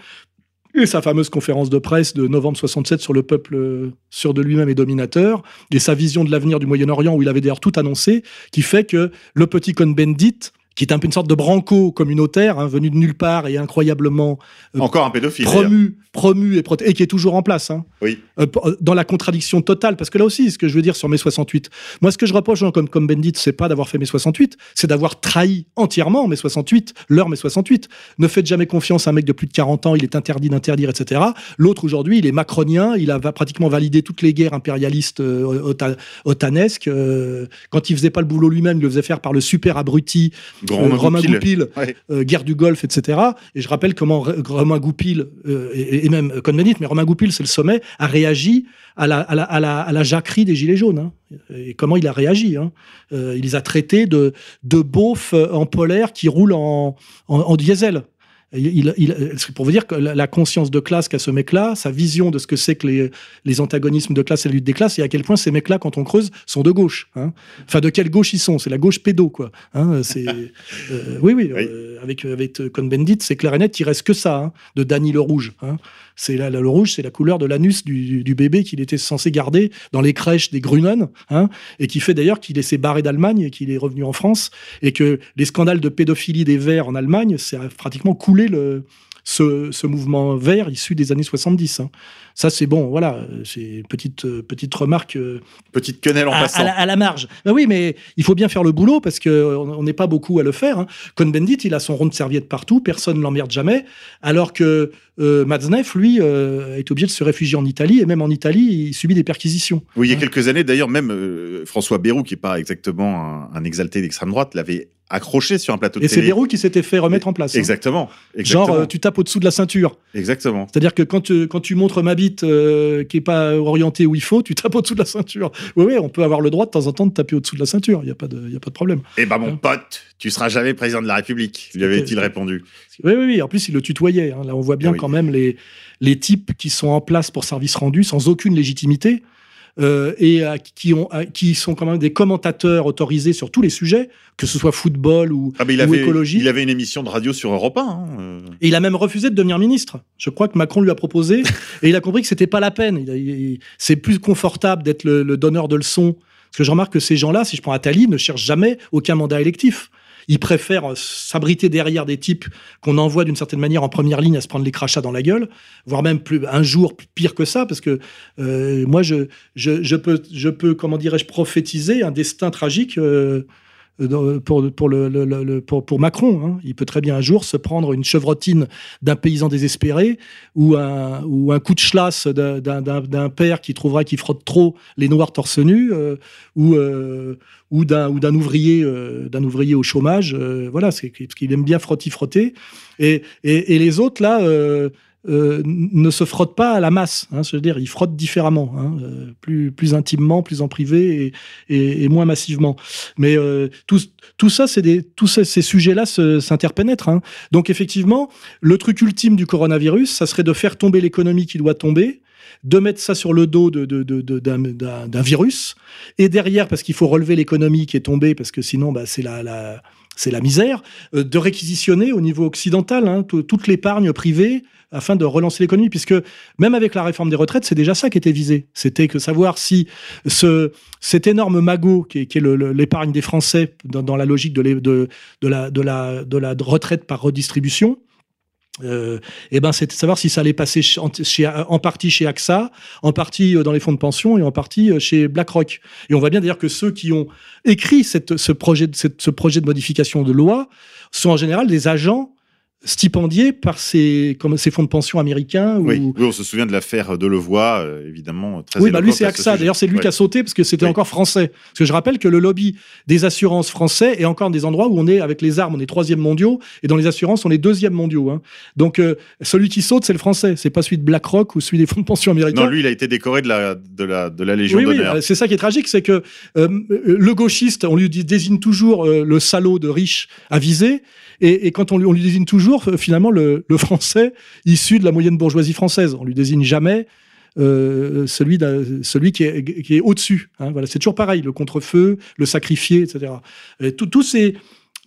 et sa fameuse conférence de presse de novembre 67 sur le peuple euh, sûr de lui-même et dominateur, et sa vision de l'avenir du Moyen-Orient, où il avait d'ailleurs tout annoncé, qui fait que le petit Cohn-Bendit, qui est un peu une sorte de branco communautaire, hein, venu de nulle part et incroyablement euh, Encore un pédophile. promu, promu et, et qui est toujours en place. Hein. Oui. Euh, euh, dans la contradiction totale, parce que là aussi, ce que je veux dire sur mai 68, moi, ce que je reproche gens comme, comme Bendit, c'est pas d'avoir fait mai 68, c'est d'avoir trahi entièrement mai 68, leur mai 68. Ne faites jamais confiance à un mec de plus de 40 ans, il est interdit d'interdire, etc. L'autre, aujourd'hui, il est macronien, il a pratiquement validé toutes les guerres impérialistes euh, ota- otanesques. euh, quand il faisait pas le boulot lui-même, il le faisait faire par le super abruti Grand Romain Goupil. Ouais. guerre du Golfe, etc. Et je rappelle comment Romain Goupil, et, et même Cohn-Bendit, mais Romain Goupil, c'est le sommet, a réagi à la, jacquerie des Gilets jaunes. hein. Et comment il a réagi hein. Euh, Il les a traités de, beaufs en polaire qui roulent en, en, en diesel. Il, pour vous dire que la conscience de classe qu'a ce mec-là, sa vision de ce que c'est que les, les antagonismes de classe et la lutte des classes, et à quel point ces mecs-là, quand on creuse, sont de gauche. hein. Enfin, de quelle gauche ils sont C'est la gauche pédo, quoi. Hein, c'est, euh, oui, oui, Oui. euh, avec, avec Cohn-Bendit, c'est clair et net, il reste que ça, hein, de Danny le Rouge. C'est la- la- le rouge, c'est la couleur de l'anus du, bébé qu'il était censé garder dans les crèches des Grünen, hein, et qui fait d'ailleurs qu'il s'est barré d'Allemagne et qu'il est revenu en France, et que les scandales de pédophilie des Verts en Allemagne, a pratiquement coulé le, ce, ce mouvement vert issu des années 70. hein. Ça, c'est bon, voilà, c'est une petite, euh, petite remarque euh, Petite quenelle en à, passant. à la, à la marge. Ben oui, mais il faut bien faire le boulot parce qu'on on n'est pas beaucoup à le faire. Hein. Cohn-Bendit, il a son rond de serviette partout, personne ne l'emmerde jamais, alors que euh, Matzneff, lui, euh, est obligé de se réfugier en Italie, et même en Italie, il subit des perquisitions. Oui, il y a Hein. quelques années, d'ailleurs, même euh, François Bayrou, qui n'est pas exactement un, un exalté d'extrême droite, l'avait accroché sur un plateau de Et c'est télé. Bérou qui s'était fait remettre en place. hein. Exactement. exactement. Genre, euh, tu tapes au-dessous de la ceinture. Exactement. C'est-à-dire que quand tu, quand tu montres ma bite euh, qui est pas orientée où il faut, tu tapes au-dessous de la ceinture. Oui, oui, on peut avoir le droit de temps en temps de taper au-dessous de la ceinture. Il n'y a, pas de- il y a pas de problème. Eh ben, mon Hein. pote, tu seras jamais président de la République, lui avait-il répondu. Oui, oui, oui. En plus, il le tutoyait. hein. Là, on voit bien Ah oui. quand même les, les types qui sont en place pour service rendu sans aucune légitimité euh, et euh, qui, ont, euh, qui sont quand même des commentateurs autorisés sur tous les sujets, que ce soit football ou, Ah, mais il ou avait, écologie. il avait une émission de radio sur Europe 1. hein. Et il a même refusé de devenir ministre. Je crois que Macron lui a proposé et il a compris que c'était pas la peine. C'est plus confortable d'être le, le donneur de leçons. Parce que je remarque que ces gens-là, si je prends Attali, ne cherchent jamais aucun mandat électif. Ils préfèrent s'abriter derrière des types qu'on envoie d'une certaine manière en première ligne à se prendre les crachats dans la gueule, voire même plus, un jour pire que ça, parce que euh, moi, je, je, peux, je peux, comment dirais-je, prophétiser un destin tragique euh, pour, pour, le, pour, pour Macron. hein. Il peut très bien un jour se prendre une chevrotine d'un paysan désespéré ou un, ou un coup de chlasse d'un- père qui trouvera qu'il frotte trop les noirs torse nu euh, ou, euh, ou d'un ou d'un ouvrier, euh, ouvrier au chômage. euh, voilà, c'est parce qu'il aime bien frotter, frotter. Et, et, et les autres, là, euh, ne se frotte pas à la masse. Hein, C'est-à-dire, il frotte différemment, hein, euh, plus, plus intimement, plus en privé et, moins massivement. Mais euh, tout, ça, c'est des, tous ces, ces sujets-là s'interpénètrent. Hein. Donc, effectivement, le truc ultime du coronavirus, ça serait de faire tomber l'économie qui doit tomber, de mettre ça sur le dos d'un, virus, et derrière, parce qu'il faut relever l'économie qui est tombée, parce que sinon, bah, c'est la, la, misère, de réquisitionner au niveau occidental hein, tout- toute l'épargne privée afin de relancer l'économie, puisque même avec la réforme des retraites, c'est déjà ça qui était visé. C'était que savoir si ce, cet énorme magot qui est, l'épargne des Français dans, la logique de, de, la, de, la, de la retraite par redistribution, euh, eh ben, savoir si ça allait passer en, partie chez AXA, en partie euh, dans les fonds de pension et en partie euh, chez BlackRock. Et on voit bien d'ailleurs que ceux qui ont écrit cette, ce, projet, cette- ce projet de modification de loi sont en général des agents stipendiés par ces, comme ces fonds de pension américains. Oui, Ou... oui, on se souvient de l'affaire Delevoye, euh, évidemment. Très Oui, bah lui c'est ce AXA. D'ailleurs, c'est lui Ouais. qui a sauté parce que c'était Oui. encore français. Parce que je rappelle que le lobby des assurances français est encore des endroits où on est avec les armes, on est troisième mondiaux, et dans les assurances, on est deuxième mondiaux. hein. Donc euh, celui qui saute, c'est le français. C'est pas celui de BlackRock ou celui des fonds de pension américains. Non, lui, il a été décoré de la, de la, de la Légion Oui, oui, d'honneur. euh, c'est ça qui est tragique, c'est que euh, le gauchiste, on lui désigne toujours le salaud de riche à viser, et, et quand on lui, on lui désigne toujours euh, finalement le, français issu de la moyenne bourgeoisie française. On lui désigne jamais euh, celui, celui qui est, au-dessus. hein. voilà, c'est toujours pareil, le contre-feu, le sacrifié, etc. Tous ces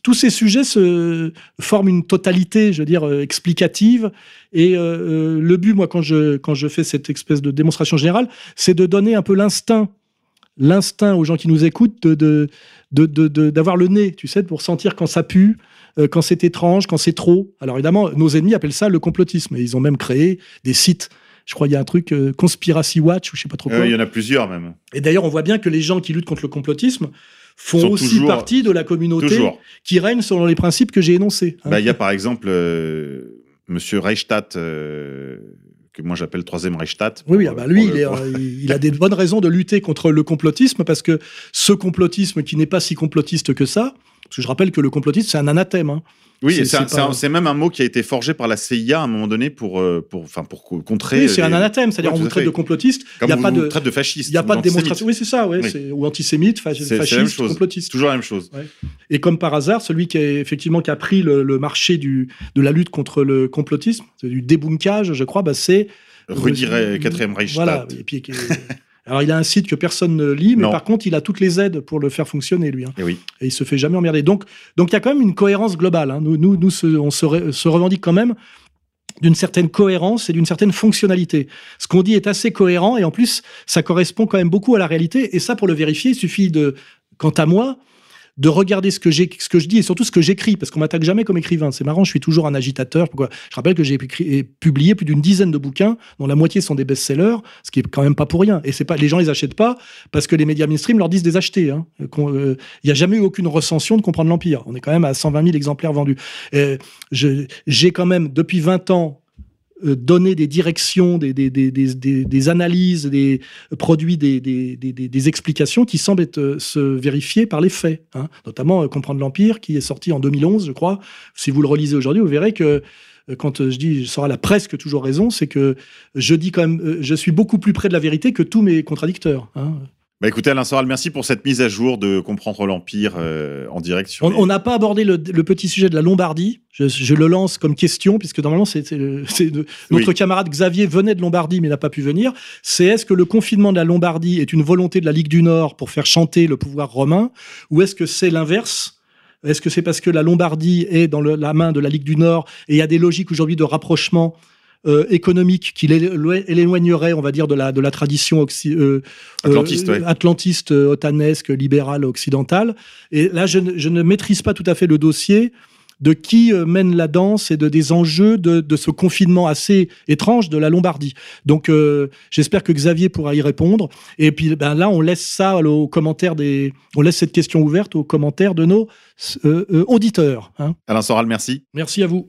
tous ces sujets se forment une totalité, je veux dire, euh, explicative. Et le but, moi, quand je, quand je fais cette espèce de démonstration générale, c'est de donner un peu l'instinct, l'instinct aux gens qui nous écoutent de, de, de, de- de- d'avoir le nez, tu sais, pour sentir quand ça pue, euh, quand c'est étrange, quand c'est trop. Alors évidemment, nos ennemis appellent ça le complotisme. Et ils ont même créé des sites. Je crois qu'il y a un truc euh, Conspiracy Watch ou je sais pas trop quoi. Il y en a plusieurs même. Et d'ailleurs, on voit bien que les gens qui luttent contre le complotisme font Sont aussi toujours- partie de la communauté Toujours. qui règne selon les principes que j'ai énoncés. hein. Bah, Il y a par exemple euh, Monsieur Reichstadt, que moi j'appelle troisième Reichstadt. Oui, oui, ah bah lui, est, il a des bonnes raisons de lutter contre le complotisme parce que ce complotisme qui n'est pas si complotiste que ça, parce que je rappelle que le complotisme, c'est un anathème. hein. Oui, c'est- pas- même un mot qui a été forgé par la CIA à un moment donné pour, euh, pour, enfin, pour co- contrer. Oui, c'est les- un anathème, c'est-à-dire Ouais, on vous traite de complotiste, il n'y a on pas vous de, traite de fasciste. il y a pas de démonstration. Oui, c'est ça, ouais, Oui. ou antisémite, fasciste, complotiste. Toujours la même chose. Et comme par hasard, celui qui a effectivement qui a pris le, le marché du, de la lutte contre le complotisme, du débunkage, je crois, bah, c'est Rudy Euh, quatrième. Voilà. Et puis, alors il a un site que personne ne lit, mais Non. par contre il a toutes les aides pour le faire fonctionner lui. hein. Et oui. Et il se fait jamais emmerder. Donc donc il y a quand même une cohérence globale. hein. Nous nous nous se- on se, re- se revendique quand même d'une certaine cohérence et d'une certaine fonctionnalité. Ce qu'on dit est assez cohérent et en plus ça correspond quand même beaucoup à la réalité. Et ça pour le vérifier, il suffit de, quant à moi, de regarder ce que j'ai, ce que je dis et surtout ce que j'écris, parce qu'on m'attaque jamais comme écrivain. C'est marrant, je suis toujours un agitateur. Pourquoi? Je rappelle que j'ai publié plus d'une dizaine de bouquins, dont la moitié sont des best-sellers, ce qui est quand même pas pour rien. Et c'est pas, les gens les achètent pas parce que les médias mainstream leur disent des acheter. hein. Euh, Il n'y a jamais eu aucune recension de comprendre l'empire. On est quand même à 120 000 exemplaires vendus. J'ai quand même depuis 20 ans euh, donné des directions, des, analyses, des produits, des, explications qui semblent euh, se vérifier par les faits. hein. Notamment euh, Comprendre l'Empire, qui est sorti en 2011, je crois. Si vous le relisez aujourd'hui, vous verrez que quand je dis sera la presque toujours raison, c'est que je dis quand même, je suis beaucoup plus près de la vérité que tous mes contradicteurs. hein. Bah écoutez, Alain Soral, merci pour cette mise à jour de comprendre l'Empire euh, en direct. Sur On les- n'a pas abordé le, le petit sujet de la Lombardie. Je, je le lance comme question, puisque normalement, c'est notre Oui. camarade Xavier venait de Lombardie, mais n'a pas pu venir. C'est est-ce que le confinement de la Lombardie est une volonté de la Ligue du Nord pour faire chanter le pouvoir romain, ou est-ce que c'est l'inverse? Est-ce que c'est parce que la Lombardie est dans le- la main de la Ligue du Nord et il y a des logiques aujourd'hui de rapprochement euh, économique qui l'é- l'éloignerait, on va dire, de la, de la tradition occi- euh, Atlantiste, euh, ouais. atlantiste, otanesque, libérale, occidentale. Et là, je, ne- je ne maîtrise pas tout à fait le dossier de qui mène la danse et de, des enjeux de, de ce confinement assez étrange de la Lombardie. Donc, euh, j'espère que Xavier pourra y répondre. Et puis, ben, là, on laisse ça aux commentaires des, on laisse cette question ouverte aux commentaires de nos euh, euh, auditeurs. hein. Alain Soral, merci. Merci à vous.